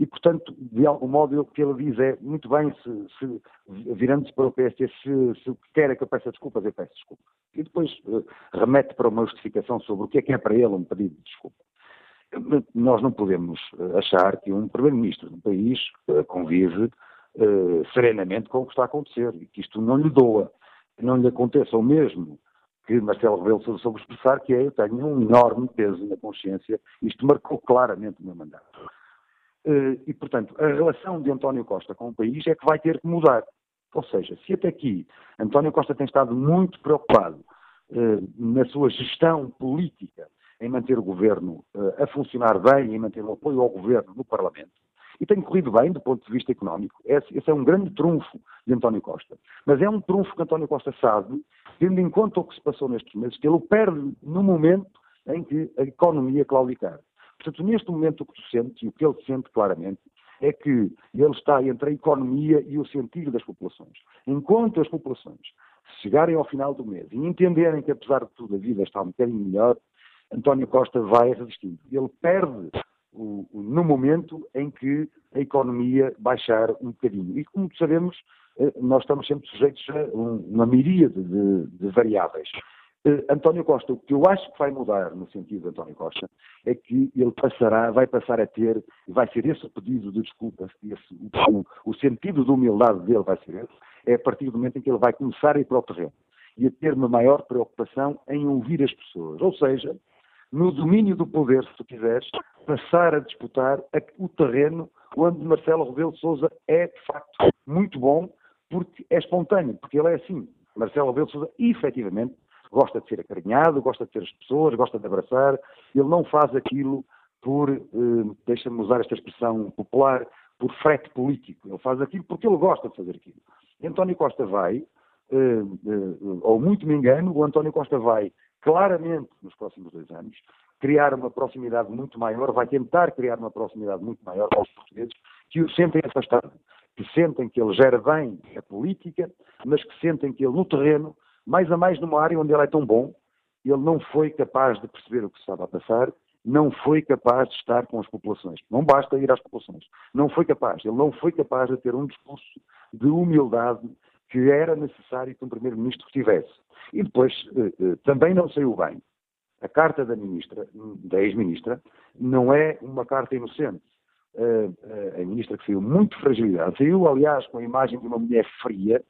E, portanto, de algum modo, o que ele diz é, muito bem, se, se virando-se para o PST, se, se quer é que eu peça desculpas, eu peço desculpa. E depois uh, remete para uma justificação sobre o que é que é para ele um pedido de desculpa. Nós não podemos eh, achar que um Primeiro-Ministro do país uh, convive serenamente com o que está a acontecer e que isto não lhe doa, não lhe aconteça o mesmo que Marcelo Rebelo soube expressar, que é eu tenho um enorme peso na consciência, isto marcou claramente o meu mandato. Eh, e, portanto, a relação de António Costa com o país é que vai ter que mudar. Ou seja, se até aqui António Costa tem estado muito preocupado eh, na sua gestão política em manter o governo eh, a funcionar bem, em manter o apoio ao governo no Parlamento, e tem corrido bem do ponto de vista económico. Esse, esse, é um grande trunfo de António Costa. Mas é um trunfo que António Costa sabe, tendo em conta o que se passou nestes meses, que ele o perde no momento em que a economia claudicar. Portanto, neste momento o que se sente, e o que ele sente claramente, é que ele está entre a economia e o sentido das populações. Enquanto as populações chegarem ao final do mês e entenderem que, apesar de tudo, a vida está um bocadinho melhor, António Costa vai resistindo. Ele perde o, no momento em que a economia baixar um bocadinho. E como sabemos, eh, nós estamos sempre sujeitos a uma miríade de, de variáveis. Uh, António Costa, o que eu acho que vai mudar no sentido de António Costa é que ele passará, vai passar a ter, vai ser esse o pedido de desculpas, esse, o, o, sentido de humildade dele vai ser esse, é a partir do momento em que ele vai começar a ir para o terreno e a ter uma maior preocupação em ouvir as pessoas. Ou seja, no domínio do poder, se tu quiseres, passar a disputar o terreno onde Marcelo Rebelo de Sousa é, de facto, muito bom, porque é espontâneo, porque ele é assim. Marcelo Rebelo de Sousa, efetivamente, gosta de ser acarinhado, gosta de ter as pessoas, gosta de abraçar. Ele não faz aquilo por, eh, deixa-me usar esta expressão popular, por frete político. Ele faz aquilo porque ele gosta de fazer aquilo. António Costa vai, eh, eh, ou muito me engano, o António Costa vai claramente nos próximos dois anos criar uma proximidade muito maior, vai tentar criar uma proximidade muito maior aos portugueses que o sentem afastado, que sentem que ele gera bem a política, mas que sentem que ele no terreno mais a mais numa área onde ele é tão bom, ele não foi capaz de perceber o que estava a passar, não foi capaz de estar com as populações. Não basta ir às populações. Não foi capaz. Ele não foi capaz de ter um discurso de humildade que era necessário que um primeiro-ministro tivesse. E depois eh, eh, também não saiu bem. A carta da ministra, da ex-ministra, não é uma carta inocente. a ministra que saiu muito fragilidade, saiu, aliás, com a imagem de uma mulher fria,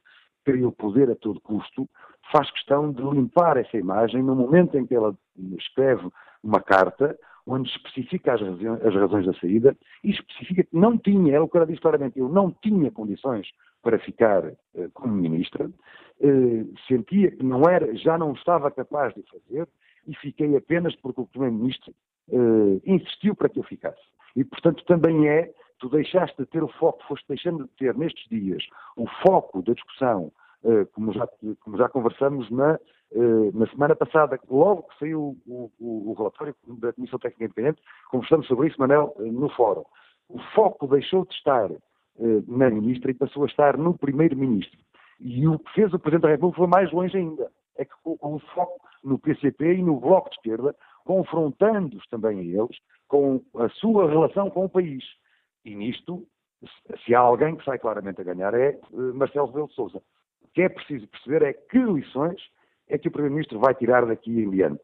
queria o poder a todo custo, faz questão de limpar essa imagem no momento em que ela escreve uma carta onde especifica as, razões, da saída e especifica que não tinha, ela o que ela diz claramente, eu não tinha condições para ficar eh, como ministra, eh, sentia que não era, já não estava capaz de fazer e fiquei apenas porque o primeiro-ministro eh, insistiu para que eu ficasse. E, portanto, também é, tu deixaste de ter o foco, foste deixando de ter nestes dias o foco da discussão, como, já, como já conversamos na, na semana passada, logo que saiu o, o, o, relatório da Comissão Técnica Independente, conversamos sobre isso, Manel, no fórum. O foco deixou de estar na ministra e passou a estar no primeiro-ministro. E o que fez o Presidente da República foi mais longe ainda. É que com o foco no PCP e no Bloco de Esquerda, confrontando-os também a eles com a sua relação com o país. E nisto, se há alguém que sai claramente a ganhar, é Marcelo Rebelo de Sousa. O que é preciso perceber é que lições é que o Primeiro-Ministro vai tirar daqui em diante.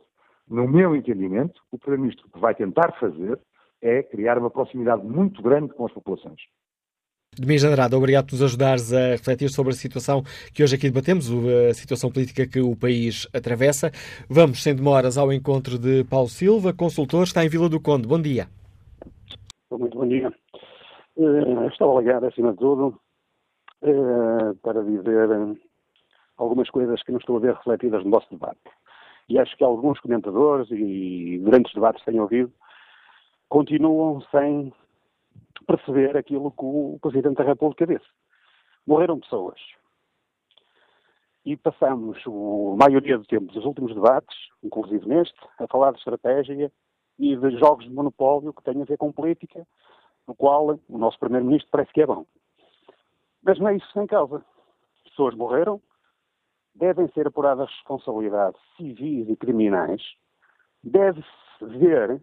No meu entendimento, o Primeiro-Ministro que vai tentar fazer é criar uma proximidade muito grande com as populações. Domingos Andrade, obrigado por nos ajudares a refletir sobre a situação que hoje aqui debatemos, a situação política que o país atravessa. Vamos, sem demoras, ao encontro de Paulo Silva, consultor, está em Vila do Conde. Bom dia. Muito bom dia. Uh, estava ligado, acima de tudo, uh, para dizer uh, algumas coisas que não estou a ver refletidas no nosso debate. E acho que alguns comentadores, e durante os debates que tenho ouvido, continuam sem perceber aquilo que o Presidente da República disse. Morreram pessoas. E passamos a maioria do tempo dos últimos debates, inclusive neste, a falar de estratégia e de jogos de monopólio que têm a ver com política, no qual o nosso Primeiro-Ministro parece que é bom. Mas não é isso sem causa. As pessoas morreram, devem ser apuradas responsabilidades civis e criminais, deve-se ver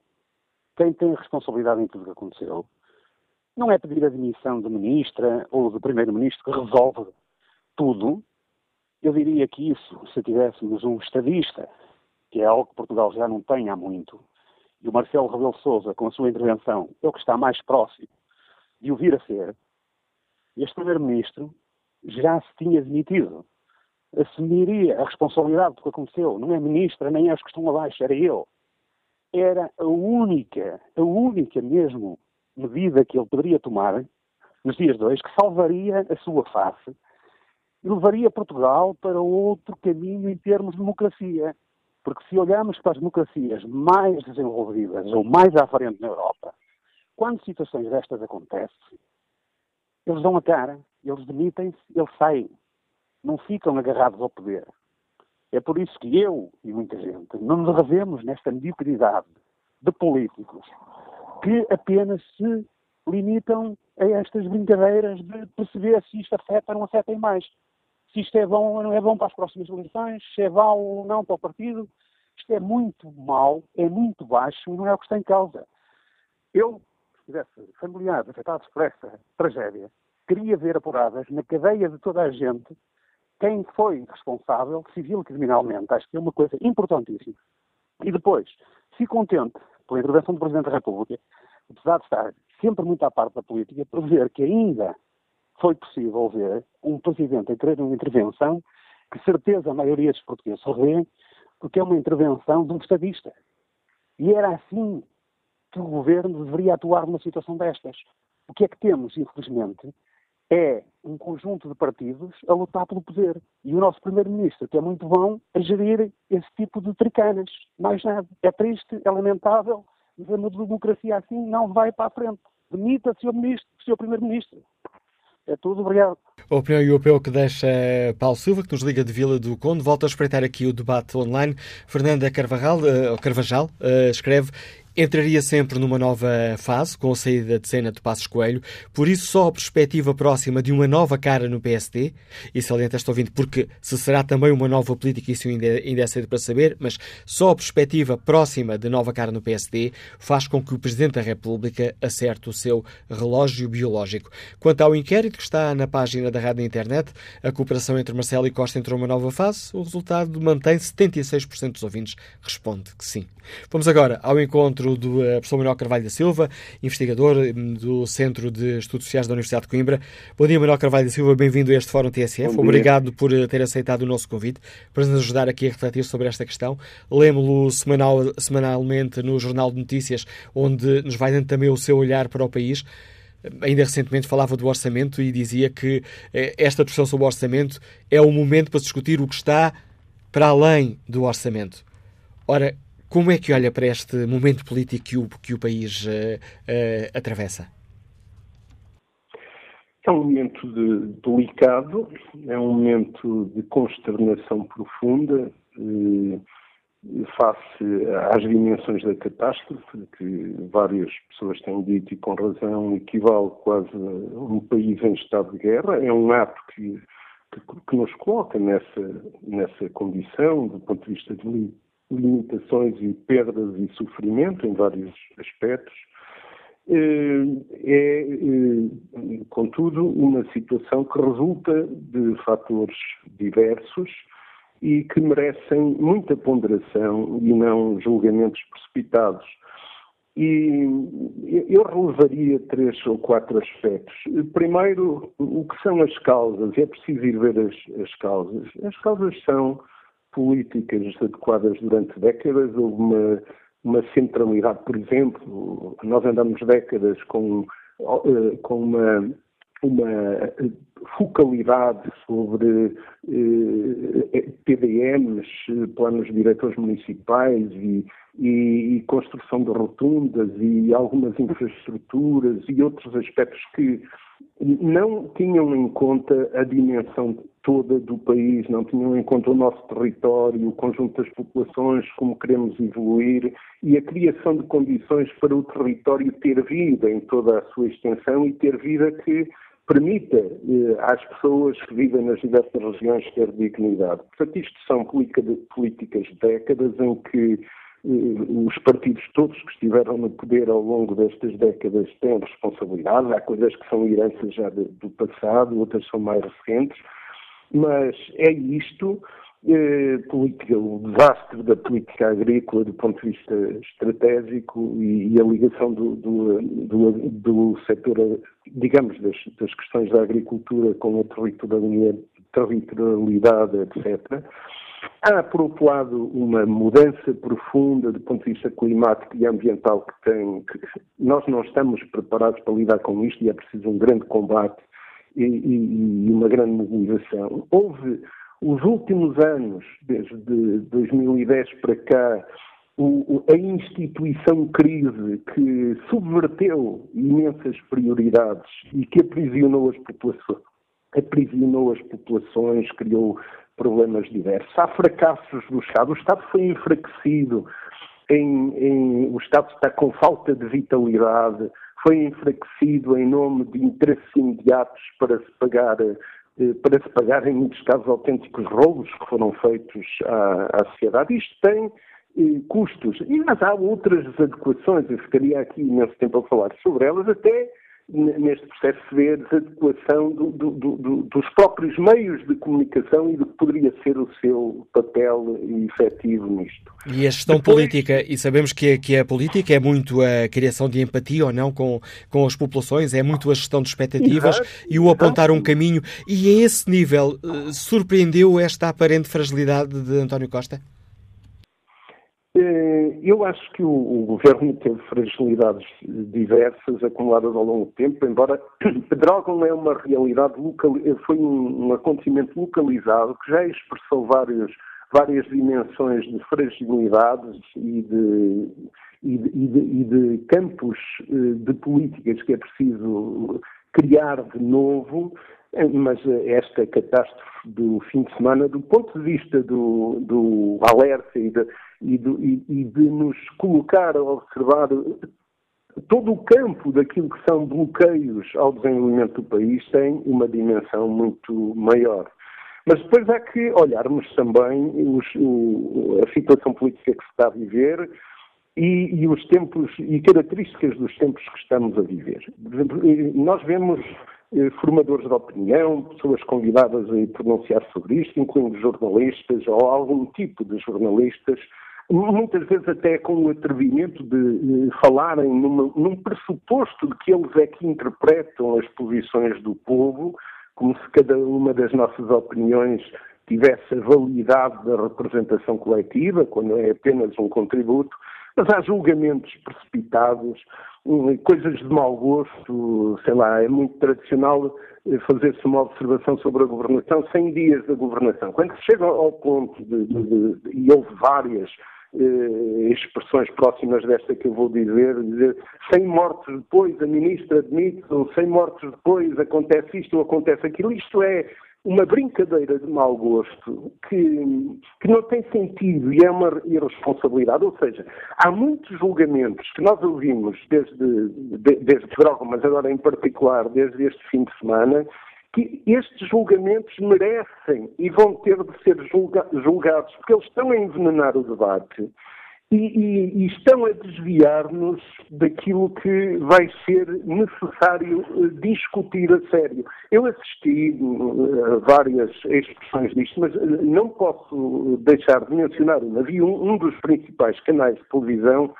quem tem responsabilidade em tudo o que aconteceu, não é pedir a demissão de ministra ou de primeiro-ministro que resolve tudo. Eu diria que isso, se tivéssemos um estadista, que é algo que Portugal já não tem há muito, e o Marcelo Rebelo Sousa, com a sua intervenção, é o que está mais próximo de o vir a ser, este primeiro-ministro já se tinha demitido. Assumiria a responsabilidade do que aconteceu. Não é ministra, nem é os que estão abaixo, era eu. Era a única, a única mesmo medida que ele poderia tomar nos dias dois que salvaria a sua face e levaria Portugal para outro caminho em termos de democracia. Porque se olharmos para as democracias mais desenvolvidas ou mais à frente na Europa, quando situações destas acontecem, eles dão a cara, eles demitem-se, eles saem. Não ficam agarrados ao poder. É por isso que eu e muita gente não nos revemos nesta mediocridade de políticos que apenas se limitam a estas brincadeiras de perceber se isto afeta ou não afeta em mais. Se isto é bom ou não é bom para as próximas eleições, se é bom ou não para o partido. Isto é muito mau, é muito baixo e não é o que está em causa. Eu, se estivesse familiares afetados por esta tragédia, queria ver apuradas na cadeia de toda a gente quem foi responsável, civil e criminalmente. Acho que é uma coisa importantíssima. E depois, se contente pela intervenção do Presidente da República, apesar de estar sempre muito à parte da política, por ver que ainda foi possível ver um Presidente a querer uma intervenção que certeza a maioria dos portugueses revê, porque é uma intervenção de um estadista. E era assim que o Governo deveria atuar numa situação destas. O que é que temos, infelizmente, é um conjunto de partidos a lutar pelo poder. E o nosso Primeiro-Ministro, que é muito bom a gerir esse tipo de tricanas. Mais nada. É triste, é lamentável, mas a democracia assim não vai para a frente. Demita, Sr. Ministro, Sr. Primeiro-Ministro. É tudo, obrigado. A opinião europeu que deixa Paulo Silva, que nos liga de Vila do Conde. Volta a espreitar aqui o debate online. Fernanda Carvajal, uh, Carvajal uh, escreve entraria sempre numa nova fase, com a saída de cena de Passos Coelho, por isso só a perspectiva próxima de uma nova cara no PSD, e salienta esta ouvinte porque se será também uma nova política, isso ainda, ainda é cedo para saber, mas só a perspectiva próxima de nova cara no PSD faz com que o Presidente da República acerte o seu relógio biológico. Quanto ao inquérito que está na página da rádio internet, a cooperação entre Marcelo e Costa entrou numa nova fase, o resultado mantém 76% dos ouvintes responde que sim. Vamos agora ao encontro encontro do uh, professor Manuel Carvalho da Silva, investigador hum, do Centro de Estudos Sociais da Universidade de Coimbra. Bom dia, Manuel Carvalho da Silva, bem-vindo a este Fórum TSF. Obrigado por ter aceitado o nosso convite, para nos ajudar aqui a refletir sobre esta questão. Lemo-lo semanal, semanalmente no Jornal de Notícias, onde nos vai dando também o seu olhar para o país ainda recentemente falava do orçamento e dizia que esta discussão sobre o orçamento é o momento para discutir o que está para além do orçamento. Ora, como é que olha para este momento político que o, que o país uh, uh, atravessa? É um momento de, delicado, é um momento de consternação profunda eh, face às dimensões da catástrofe, que várias pessoas têm dito e com razão equivale quase a um país em estado de guerra. É um ato que que, que nos coloca nessa, nessa condição, do ponto de vista de limitações e perdas e sofrimento em vários aspectos. Eh, é, eh, contudo, uma situação que resulta de fatores diversos e que merecem muita ponderação e não julgamentos precipitados. E eu relevaria três ou quatro aspectos. Primeiro, o que são as causas? É preciso ir ver as, as causas. As causas são políticas adequadas durante décadas. Houve uma, uma centralidade, por exemplo, nós andamos décadas com, eh, com uma, uma focalidade sobre eh, PDMs, planos diretores municipais e e, e, construção de rotundas e algumas infraestruturas e outros aspectos que não tinham em conta a dimensão toda do país, não tinham em conta o nosso território, o conjunto das populações, como queremos evoluir e a criação de condições para o território ter vida em toda a sua extensão e ter vida que permita eh, às pessoas que vivem nas diversas regiões ter dignidade. Portanto, isto são políticas de décadas em que os partidos todos que estiveram no poder ao longo destas décadas têm responsabilidade. Há coisas que são heranças já do passado, outras são mais recentes, mas é isto. Eh, política, o desastre da política agrícola do ponto de vista estratégico e, e a ligação do, do, do, do setor, digamos, das, das, questões da agricultura com a territorialidade, etc Há, por outro lado, uma mudança profunda do ponto de vista climático e ambiental que tem. Que nós não estamos preparados para lidar com isto e é preciso um grande combate e, e, e uma grande mobilização. Houve os últimos anos, desde 2010 para cá, o, a instituição crise que subverteu imensas prioridades e que aprisionou as populações, aprisionou as populações, criou problemas diversos. Há fracassos do Estado. O Estado foi enfraquecido. Em, em, o Estado está com falta de vitalidade. Foi enfraquecido em nome de interesses imediatos para se pagar para se pagar, em muitos casos, autênticos roubos que foram feitos à, à sociedade. Isto tem eh, custos. Mas há outras adequações, eu ficaria aqui imenso tempo a falar sobre elas, até neste processo de ver adequação do, do, do, dos próprios meios de comunicação e do que poderia ser o seu papel efetivo nisto. E a gestão Depois... política, e sabemos que, que a política é muito a criação de empatia ou não com, com as populações, é muito a gestão de expectativas Exato. e o apontar um caminho. E a esse nível, eh, surpreendeu esta aparente fragilidade de António Costa? Eh, eu acho que o, o, governo teve fragilidades diversas acumuladas ao longo do tempo, embora Pedrógão é uma realidade local, foi um, um, acontecimento localizado que já expressou vários, várias dimensões de fragilidades e de, e de, e de, e de campos eh, de políticas que é preciso criar de novo mas esta catástrofe do fim de semana, do ponto de vista do, do alerta e de, e, do, e, e de nos colocar a observar todo o campo daquilo que são bloqueios ao desenvolvimento do país tem uma dimensão muito maior. Mas depois há que olharmos também os, o, a situação política que se está a viver e, e, os tempos e características dos tempos que estamos a viver. Nós vemos eh, formadores de opinião, pessoas convidadas a pronunciar sobre isto, incluindo jornalistas ou algum tipo de jornalistas, muitas vezes até com o atrevimento de falarem numa, num pressuposto de que eles é que interpretam as posições do povo, como se cada uma das nossas opiniões tivesse a validade da representação coletiva, quando é apenas um contributo, mas há julgamentos precipitados, coisas de mau gosto, sei lá, é muito tradicional eh, fazer-se uma observação sobre a governação 100 dias da governação. Quando chega ao ponto de, de, de e houve várias eh, expressões próximas desta que eu vou dizer, dizer 100 mortos depois a ministra admite, ou 100 mortos depois acontece isto ou acontece aquilo, isto é uma brincadeira de mau gosto que, que não tem sentido e é uma irresponsabilidade. Ou seja, há muitos julgamentos que nós ouvimos desde, de, desde mas agora em particular desde este fim de semana, que estes julgamentos merecem e vão ter de ser julga, julgados, porque eles estão a envenenar o debate e, e, e estão a desviar-nos daquilo que vai ser necessário eh, discutir a sério. Eu assisti a eh, várias expressões disto, mas eh, não posso deixar de mencionar uma. Havia um, um dos principais canais de televisão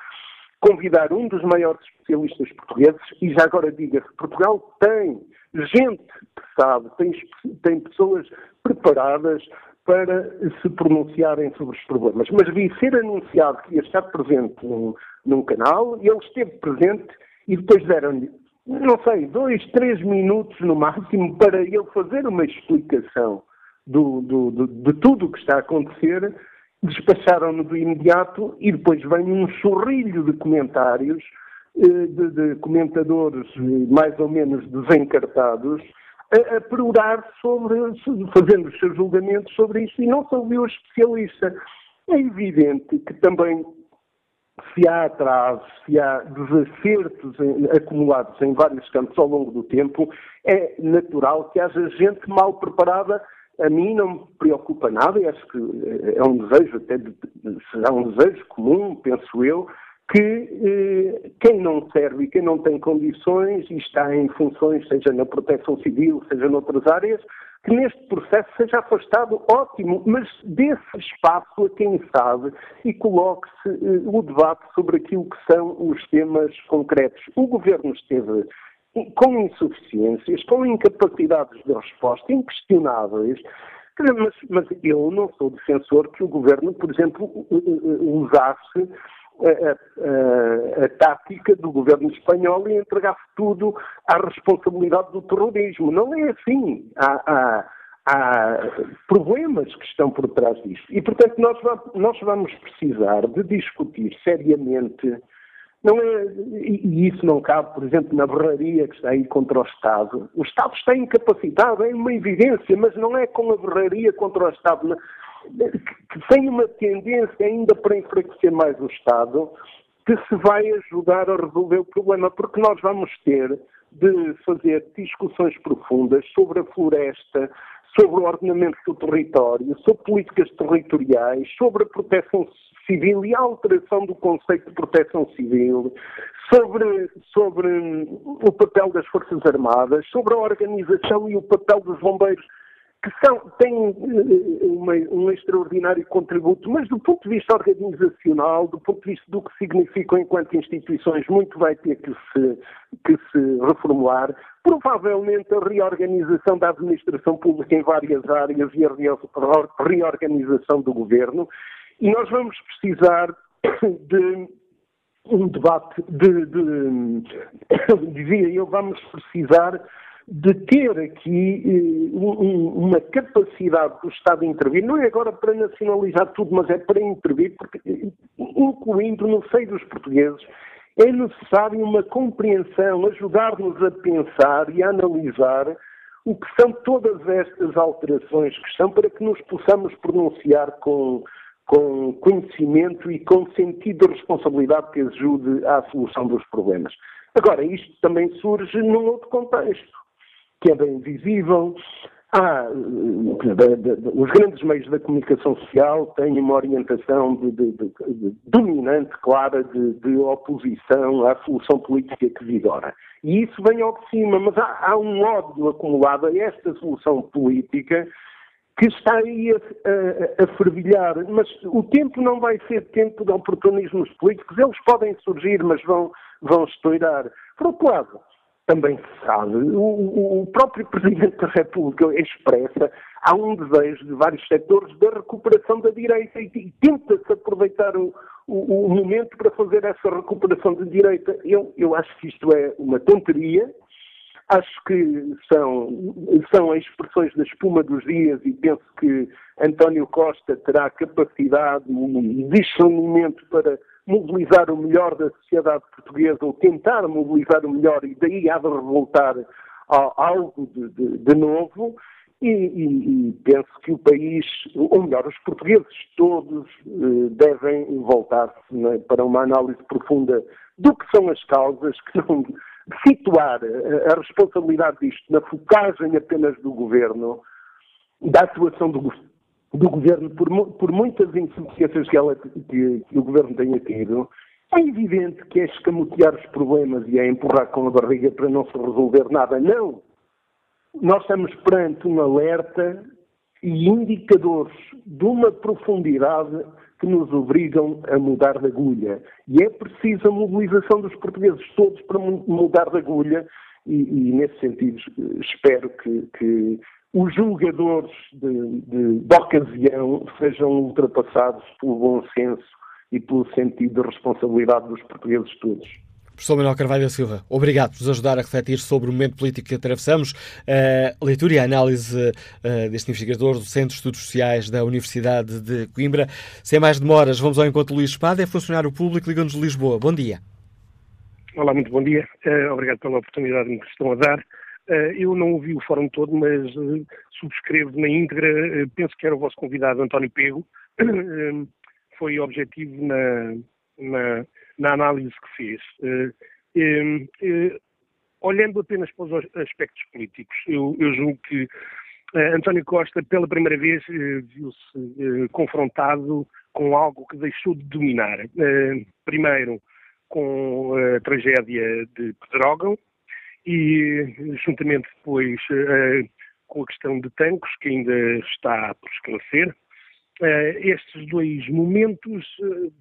convidar um dos maiores especialistas portugueses, e já agora diga-se, Portugal tem gente que sabe, tem, tem pessoas preparadas para se pronunciarem sobre os problemas. Mas vi ser anunciado que ia estar presente num, num canal e ele esteve presente e depois deram-lhe, não sei, dois, três minutos no máximo para ele fazer uma explicação do, do, do, de tudo o que está a acontecer, despacharam-no do imediato e depois vem um sorrilho de comentários de, de comentadores mais ou menos desencartados a, a perorar sobre, fazendo os seus julgamentos sobre isso e não se ouviu o especialista. É evidente que também se há atrasos, se há desacertos acumulados em vários campos ao longo do tempo, é natural que haja gente mal preparada. A mim não me preocupa nada, e acho que é um desejo, até de, será um desejo comum, penso eu, que eh, quem não serve e quem não tem condições e está em funções, seja na proteção civil, seja noutras áreas, que neste processo seja afastado, ótimo, mas desse espaço a quem sabe e coloque-se eh, o debate sobre aquilo que são os temas concretos. O Governo esteve com insuficiências, com incapacidades de resposta inquestionáveis, mas, mas eu não sou defensor que o Governo, por exemplo, usasse a, a, tática do governo espanhol e entregasse tudo à responsabilidade do terrorismo. Não é assim. Há, há, há problemas que estão por trás disto. E, portanto, nós, nós vamos precisar de discutir seriamente. Não é, e isso não cabe, por exemplo, na berraria que está aí contra o Estado. O Estado está incapacitado, é uma evidência, mas não é com a berraria contra o Estado que tem uma tendência ainda para enfraquecer mais o Estado, que se vai ajudar a resolver o problema, porque nós vamos ter de fazer discussões profundas sobre a floresta, sobre o ordenamento do território, sobre políticas territoriais, sobre a proteção civil e a alteração do conceito de proteção civil, sobre, sobre o papel das Forças Armadas, sobre a organização e o papel dos bombeiros que são, têm eh, uma, um extraordinário contributo, mas do ponto de vista organizacional, do ponto de vista do que significam enquanto instituições, muito vai ter que se, que se reformular. Provavelmente a reorganização da administração pública em várias áreas e a reorganização do governo. E nós vamos precisar de um debate de, de dizia eu, vamos precisar de ter aqui eh, uma capacidade do Estado de intervir, não é agora para nacionalizar tudo, mas é para intervir, porque, eh, incluindo no seio dos portugueses, é necessário uma compreensão, ajudar-nos a pensar e a analisar o que são todas estas alterações que estão para que nos possamos pronunciar com, com conhecimento e com sentido de responsabilidade que ajude à solução dos problemas. Agora, isto também surge num outro contexto que é bem visível. Há, os grandes meios da comunicação social têm uma orientação de, de, de, dominante, clara, de, oposição à solução política que vigora. E isso vem ao de cima, mas há, há um ódio acumulado a esta solução política que está aí a, a, a, fervilhar, mas o tempo não vai ser tempo de oportunismos políticos, eles podem surgir, mas vão, vão estourar. Por outro lado, também se sabe, o, o próprio Presidente da República expressa, há um desejo de vários setores da recuperação da direita e, e tenta-se aproveitar o, o, o, momento para fazer essa recuperação da direita. Eu, eu acho que isto é uma tonteria, Acho que são, são expressões da espuma dos dias e penso que António Costa terá capacidade e discernimento para mobilizar o melhor da sociedade portuguesa ou tentar mobilizar o melhor e daí há de revoltar algo de, de, de novo. E, e, e, penso que o país, ou melhor, os portugueses todos eh, devem voltar-se né, para uma análise profunda do que são as causas, que não, situar a responsabilidade disto na focagem apenas do governo, da atuação do, do governo, por, por, muitas insuficiências que, ela, que, que, o governo tenha tido, é evidente que é escamotear os problemas e é empurrar com a barriga para não se resolver nada. Não! Nós estamos perante um alerta e indicadores de uma profundidade que nos obrigam a mudar de agulha. E é preciso a mobilização dos portugueses todos para mudar de agulha, e, e nesse sentido espero que, que os julgadores de, de, de, ocasião sejam ultrapassados pelo bom senso e pelo sentido de responsabilidade dos portugueses todos. Professor Manuel Carvalho Silva, obrigado por nos ajudar a refletir sobre o momento político que atravessamos. A leitura e a análise uh, deste investigador do Centro de Estudos Sociais da Universidade de Coimbra. Sem mais demoras, vamos ao encontro Luís Espada, é funcionário público, liga-nos de Lisboa. Bom dia. Olá, muito bom dia. Uh, obrigado pela oportunidade que me estão a dar. Uh, eu não ouvi o fórum todo, mas subscrevo na íntegra, penso que era o vosso convidado António Pego. foi objetivo na, na na análise que fez. Eh, eh, eh, olhando apenas para os aspectos políticos, eu, eu julgo que António Costa, pela primeira vez, viu-se confrontado com algo que deixou de dominar. Primeiro, com a tragédia de Pedrógão e, juntamente depois, com a questão de Tancos, que ainda está por esclarecer. Estes dois momentos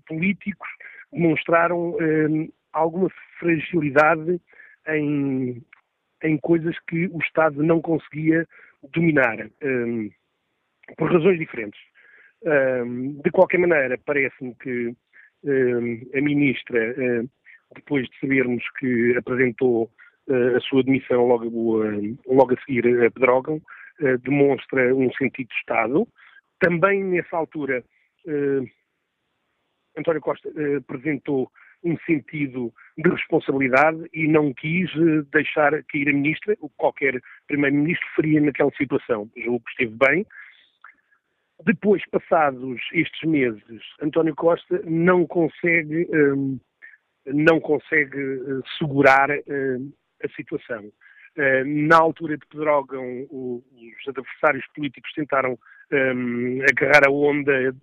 políticos demonstraram um, alguma fragilidade em, em coisas que o Estado não conseguia dominar, um, por razões diferentes. Um, de qualquer maneira, parece-me que a ministra, depois de sabermos que apresentou uh, a sua demissão logo, uh, logo a seguir a Pedrógão, uh, demonstra um sentido de Estado. Também nessa altura António Costa eh, apresentou um sentido de responsabilidade e não quis eh, deixar cair a ministra, o que qualquer primeiro-ministro faria naquela situação. Julgo que esteve bem. Depois, passados estes meses, António Costa não consegue, não consegue segurar a situação. Uh, na altura de Pedrógão, os adversários políticos tentaram um, agarrar a onda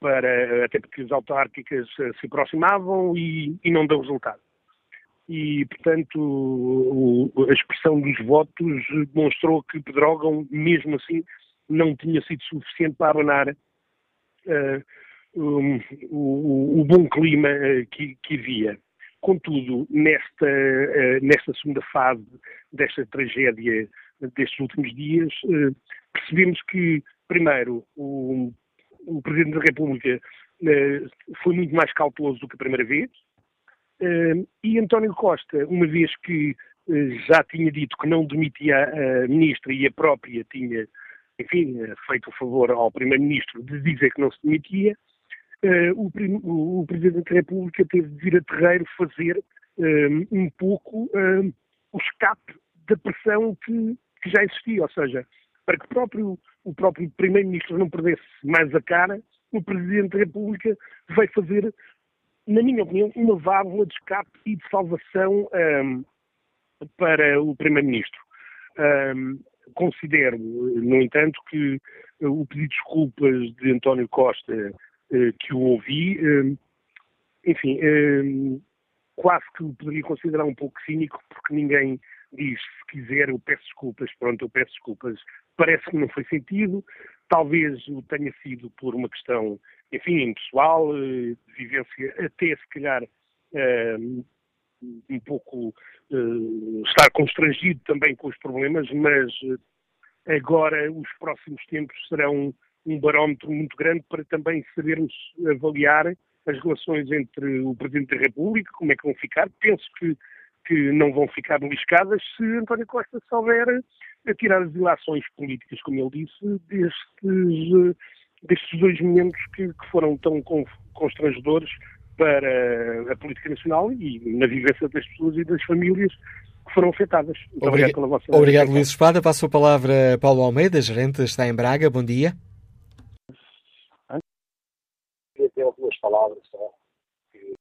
para, até porque as autárquicas eh, se aproximavam e, e não deu resultado. E, portanto, o, a expressão dos votos demonstrou que Pedrógão, mesmo assim, não tinha sido suficiente para abanar uh, um, o, o, bom clima uh, que, que, havia. Contudo, nesta, uh, nesta segunda fase desta tragédia destes últimos dias, percebemos que, primeiro, o o Presidente da República eh, foi muito mais cauteloso do que a primeira vez. Eh, e António Costa, uma vez que eh, já tinha dito que não demitia a Ministra e a própria tinha, enfim, feito o favor ao Primeiro-Ministro de dizer que não se demitia, o, Presidente da República teve de vir a terreiro fazer um pouco o escape da pressão que, que já existia, ou seja, para que próprio, o próprio Primeiro-Ministro não perdesse mais a cara, o Presidente da República vai fazer, na minha opinião, uma válvula de escape e de salvação um, para o Primeiro-Ministro. Um, considero, no entanto, que o pedido de desculpas de António Costa, que o ouvi, um, enfim, quase que o poderia considerar um pouco cínico, porque ninguém diz, se quiser, eu peço desculpas, pronto, eu peço desculpas parece que não foi sentido. Talvez o tenha sido por uma questão, enfim, pessoal, de vivência, até se calhar um pouco estar constrangido também com os problemas, mas agora os próximos tempos serão um barómetro muito grande para também sabermos avaliar as relações entre o Presidente da República, como é que vão ficar. Penso que, que não vão ficar beliscadas se António Costa souber tirar as ilações políticas, como ele disse, destes, destes dois momentos que, que foram tão constrangedores para a política nacional e na vivência das pessoas e das famílias que foram afetadas. Muito obrigado, obrigado pela vossa Obrigado, Luís Espada. Passo a palavra a Paulo Almeida, gerente, está em Braga. Bom dia. Ter duas palavras só. Que,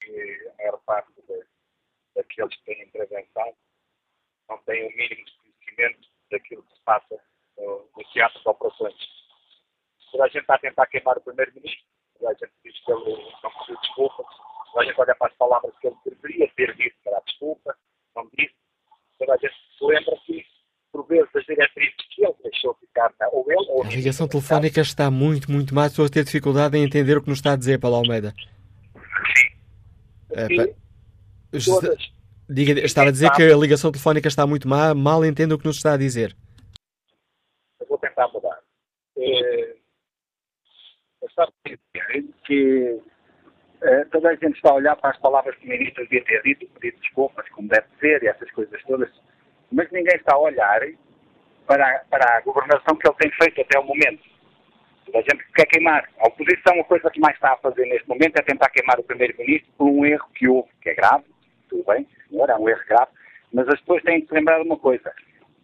que a maior parte de, daqueles que têm intervenção não têm o mínimo de conhecimento daquilo que se passa no, no teatro de operações. Toda a gente está a tentar queimar o primeiro-ministro, toda a gente diz que ele não pediu desculpa, toda a gente olha para as palavras que ele deveria ter dito para a desculpa, não disse. Toda a gente se lembra que, por vezes, as diretrizes que ele deixou ficar, na, ou ele ou A ligação telefónica está muito, muito má. Estou a ter dificuldade em entender o que nos está a dizer, Paulo Almeida. Sim. É. Diga, estava a dizer que a ligação telefónica está muito má, mal entendo o que nos está a dizer. Eu vou tentar mudar. É, eu estava a dizer que é, toda a gente está a olhar para as palavras que o ministro devia ter dito, pedir desculpas, como deve ser, e essas coisas todas, mas ninguém está a olhar para, para a governação que ele tem feito até o momento. A gente quer queimar. A oposição, a coisa que mais está a fazer neste momento é tentar queimar o primeiro-ministro por um erro que houve, que é grave, tudo bem, senhor, é um erro grave, mas as pessoas têm que lembrar de uma coisa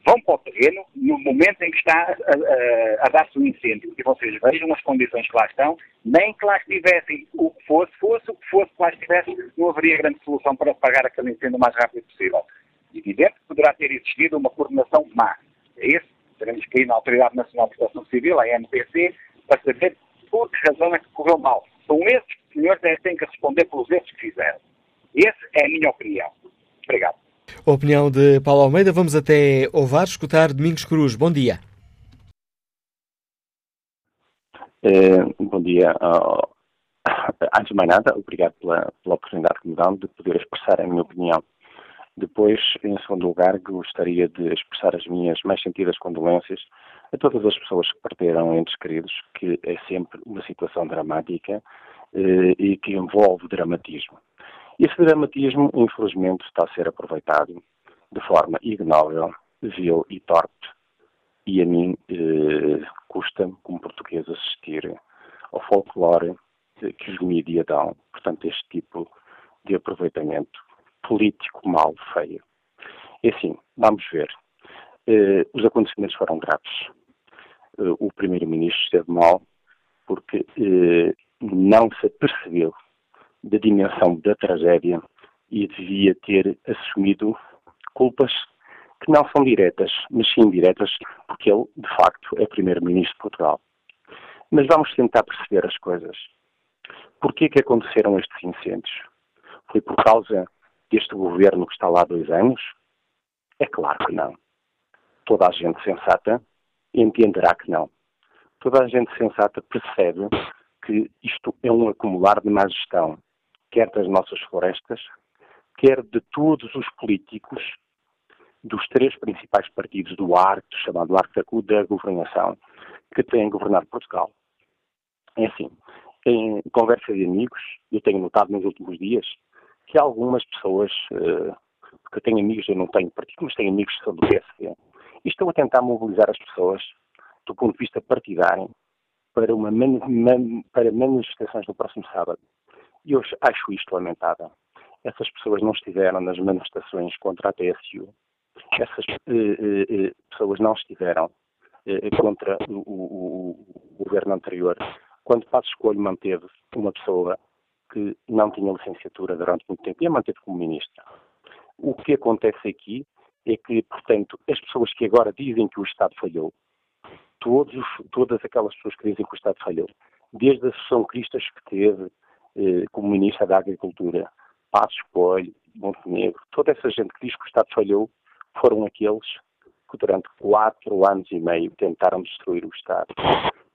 vão para o terreno no momento em que está a, a, a dar-se o um incêndio. E vocês vejam as condições que lá estão, nem que lá estivessem o que fosse, fosse o que fosse que lá estivesse, não haveria grande solução para apagar aquele incêndio o mais rápido possível. Evidente que poderá ter existido uma coordenação má. É isso. Teremos que ir na Autoridade Nacional de Proteção Civil, a NPC, para saber por que razão é que correu mal. São esses que os senhores têm que responder pelos erros que fizeram. Essa é a minha opinião. Obrigado. A opinião de Paulo Almeida. Vamos até Ovar escutar Domingos Cruz. Bom dia. É, bom dia. Uh, antes de mais nada, obrigado pela, pela oportunidade que me dão de poder expressar a minha opinião. Depois, em segundo lugar, gostaria de expressar as minhas mais sentidas condolências a todas as pessoas que perderam entes queridos, que é sempre uma situação dramática eh, e que envolve dramatismo. Esse dramatismo, infelizmente, está a ser aproveitado de forma ignóbil, vil e torpe. E a mim eh, custa-me, como português, assistir ao folclore que os mídias dão, portanto, este tipo de aproveitamento político mal feio. E assim, vamos ver. Eh, os acontecimentos foram graves. Eh, o primeiro-ministro esteve mal porque eh, não se percebeu da dimensão da tragédia e devia ter assumido culpas que não são diretas, mas sim diretas, porque ele, de facto, é Primeiro-Ministro de Portugal. Mas vamos tentar perceber as coisas. Por que que aconteceram estes incêndios? Foi por causa deste governo que está lá há dois anos? É claro que não. Toda a gente sensata entenderá que não. Toda a gente sensata percebe que isto é um acumular de má gestão, quer das nossas florestas, quer de todos os políticos dos três principais partidos do arco, chamado arco da governação, que têm governado Portugal. É assim, em conversa de amigos, eu tenho notado nos últimos dias que algumas pessoas, eh, porque eu tenho amigos, eu não tenho partido, mas tenho amigos que são do PSD, e estão a tentar mobilizar as pessoas do ponto de vista partidário para, uma para manifestações no próximo sábado. E eu acho isto lamentável. Essas pessoas não estiveram nas manifestações contra a TSU. Essas eh, eh, eh, pessoas não estiveram eh, contra o, o, o, governo anterior, quando Passos Escolho manteve uma pessoa que não tinha licenciatura durante muito tempo e a manteve como ministra. O que acontece aqui é que, portanto, as pessoas que agora dizem que o Estado falhou, todos, todas aquelas pessoas que dizem que o Estado falhou, desde a Sessão Cristas que teve, eh, como Ministra da Agricultura, Passos Coelho, Montenegro, toda essa gente que diz que o Estado falhou, foram aqueles que durante quatro anos e meio tentaram destruir o Estado,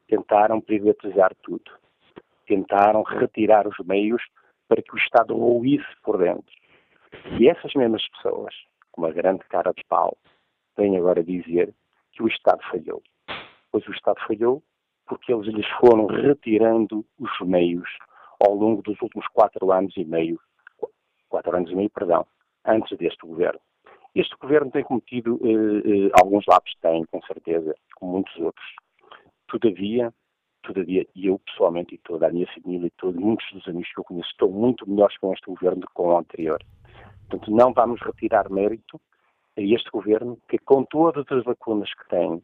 tentaram privatizar tudo, tentaram retirar os meios para que o Estado ruísse por dentro. E essas mesmas pessoas, com uma grande cara de pau, vêm agora dizer que o Estado falhou. Pois o Estado falhou porque eles lhes foram retirando os meios ao longo dos últimos quatro anos e meio, quatro anos e meio, perdão, antes deste governo. Este governo tem cometido eh, eh, alguns lápis, tem, com certeza, como muitos outros. Todavia, todavia, e eu pessoalmente e toda a minha família e todos, muitos dos amigos que eu conheço estão muito melhores com este governo do que com o anterior. Portanto, não vamos retirar mérito a este governo que, com todas as lacunas que tem,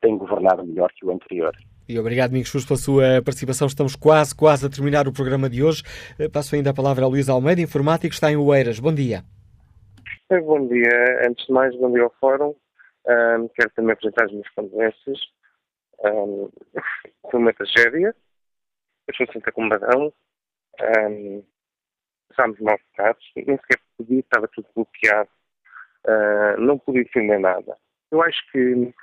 tem governado melhor que o anterior. E obrigado, Domingos Cruz, pela sua participação. Estamos quase, quase a terminar o programa de hoje. Eh, passo ainda a palavra a Luís Almeida, informático, está em Oeiras. Bom dia. Bom dia. Antes de mais, bom dia ao Fórum. Um, quero também apresentar as minhas condolências. Um, foi uma tragédia. Eu sou Santa Combadão. Um, passámos mal bocados. Nem sequer podia, estava tudo bloqueado. Uh, não podia defender nada. Eu acho que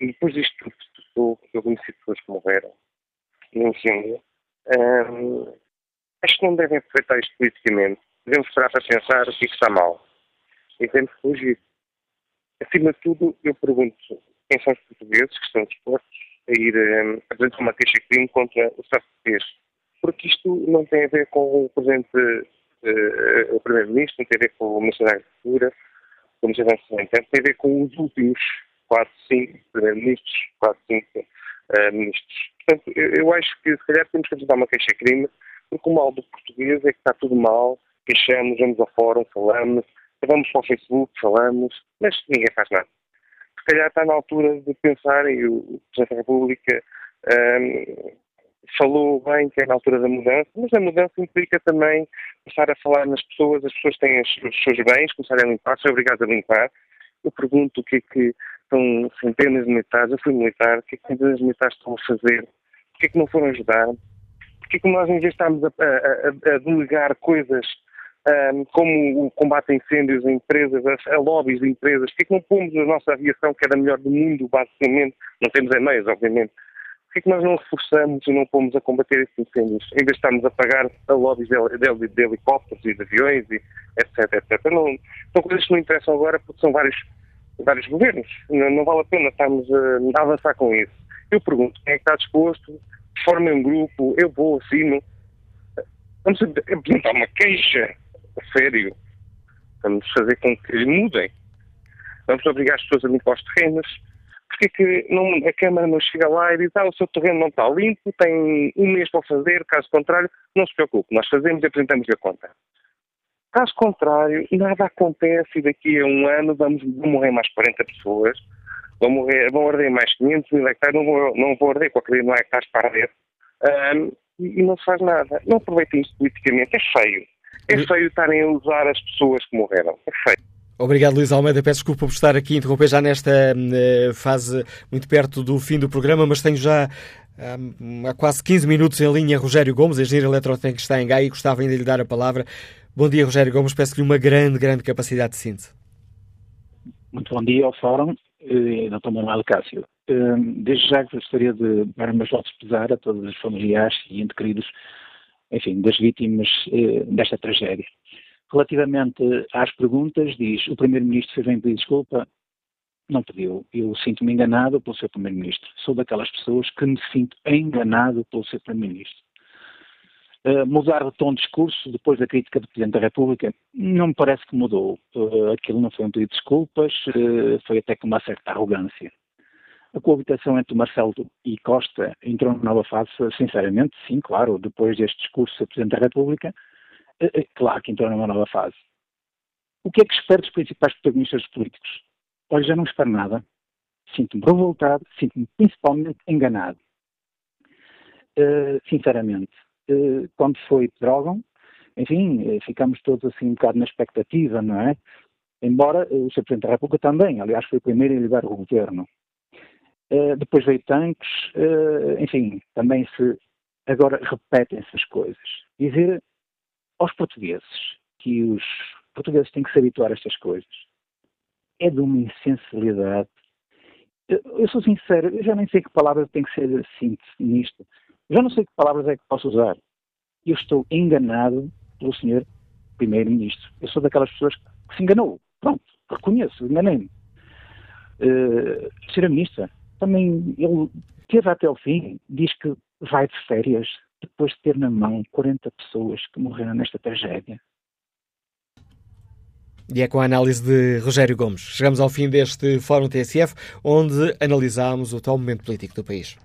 depois disto tudo eu conheci pessoas que morreram no incêndio. Um, acho que não devem aproveitar isto politicamente. Devemos parar para pensar o que, é está mal e temos que fugir. Acima de tudo, eu pergunto quem são os portugueses que estão dispostos a ir um, apresentar uma queixa-crime contra o Estado. Porque isto não tem a ver com o Presidente, uh, o Primeiro-Ministro, não tem a ver com o Ministro da Agricultura, com o Ministro da Agricultura, tem a ver com os últimos quatro, cinco Primeiros-Ministros, quatro, cinco uh, Ministros. Portanto, eu, eu, acho que se calhar temos que apresentar uma queixa-crime, porque o mal do português é que está tudo mal, queixamos, vamos ao fórum, falamos, vamos para o Facebook, falamos, mas ninguém faz nada. Se calhar está na altura de pensar, e o Presidente da República um, falou bem que é na altura da mudança, mas a mudança implica também começar a falar nas pessoas, as pessoas têm os, seus bens, começarem a limpar, são obrigados a limpar. Eu pergunto o que é que são centenas de militares, eu fui militar, o que é que centenas de militares estão a fazer? Porquê é que não foram ajudar? Porquê é que nós, em vez de estarmos a, a, a delegar coisas um, como o combate a incêndios em empresas, a, a lobbies de empresas, que não pomos a nossa aviação, que é a melhor do mundo, basicamente, não temos e-mails, obviamente, porque que nós não reforçamos e não pomos a combater esses incêndios, em vez de estarmos a pagar a lobbies de, de, de helicópteros e de aviões, e etc, etc. Não, são coisas que não interessam agora porque são vários, vários governos. Não, não vale a pena estarmos a, a avançar com isso. Eu pergunto, quem é que está disposto? Formem um grupo, eu vou, assino. Vamos apresentar uma queixa a sério. Vamos fazer com que mudem. Vamos obrigar as pessoas a limpar os terrenos. Porque que não, a Câmara não chega lá e diz, ah, o seu terreno não está limpo, tem um mês para fazer, caso contrário, não se preocupe, nós fazemos e apresentamos a conta. Caso contrário, nada acontece e daqui a um ano vamos, vão morrer mais 40 pessoas, vão, morrer, vão arder mais 500 mil hectares, não vão, não vão arder qualquer não hectares para arder. Um, e, e não se faz nada. Não aproveitem isto politicamente, é feio. É feio estarem a usar as pessoas que morreram. É feio. Obrigado, Luís Almeida. Peço desculpa por estar aqui a interromper já nesta uh, fase muito perto do fim do programa, mas tenho já um, há quase 15 minutos em linha Rogério Gomes, engenheiro eletrotécnico que está em Gaia e gostava ainda de lhe dar a palavra. Bom dia, Rogério Gomes. Peço-lhe uma grande, grande capacidade de síntese. Muito bom dia ao Fórum e Dr. Manuel Cássio. Desde já gostaria de dar meus votos de pesar a todos os familiares e ente queridos enfim, das vítimas eh, desta tragédia. Relativamente às perguntas, diz o Primeiro-Ministro fez bem pedir desculpa? Não pediu. Eu sinto-me enganado pelo seu Primeiro-Ministro. Sou daquelas pessoas que me sinto enganado pelo seu Primeiro-Ministro. Uh, mudar de tom de discurso depois da crítica do Presidente da República não me parece que mudou. Uh, aquilo não foi um pedido de desculpas, uh, foi até com uma certa arrogância. A coabitação entre Marcelo e Costa entrou numa nova fase, sinceramente, sim, claro, depois deste discurso do Presidente da República, é, é, claro que entrou numa nova fase. O que é que espero dos principais protagonistas políticos? Olha, já não espero nada. Sinto-me revoltado, sinto-me principalmente enganado. Uh, sinceramente, uh, quando foi Pedrógão, enfim, ficamos todos assim um bocado na expectativa, não é? Embora o Sr. Presidente da República também, aliás, foi o primeiro a ligar o governo. Uh, depois veio tanques, uh, enfim, também se agora repetem essas coisas. Dizer aos portugueses que os portugueses têm que se habituar a estas coisas é de uma insensibilidade. Eu, eu sou sincero, eu já nem sei que palavras tem que ser síntese nisto. Já não sei que palavras é que posso usar. Eu estou enganado pelo senhor primeiro-ministro. Eu sou daquelas pessoas que se enganou. Pronto, reconheço, enganei-me. Uh, senhora ministra, também ele teve até o fim, diz que vai de férias depois de ter na mão 40 pessoas que morreram nesta tragédia. E é com a análise de Rogério Gomes. Chegamos ao fim deste Fórum TSF, onde analisámos o atual momento político do país.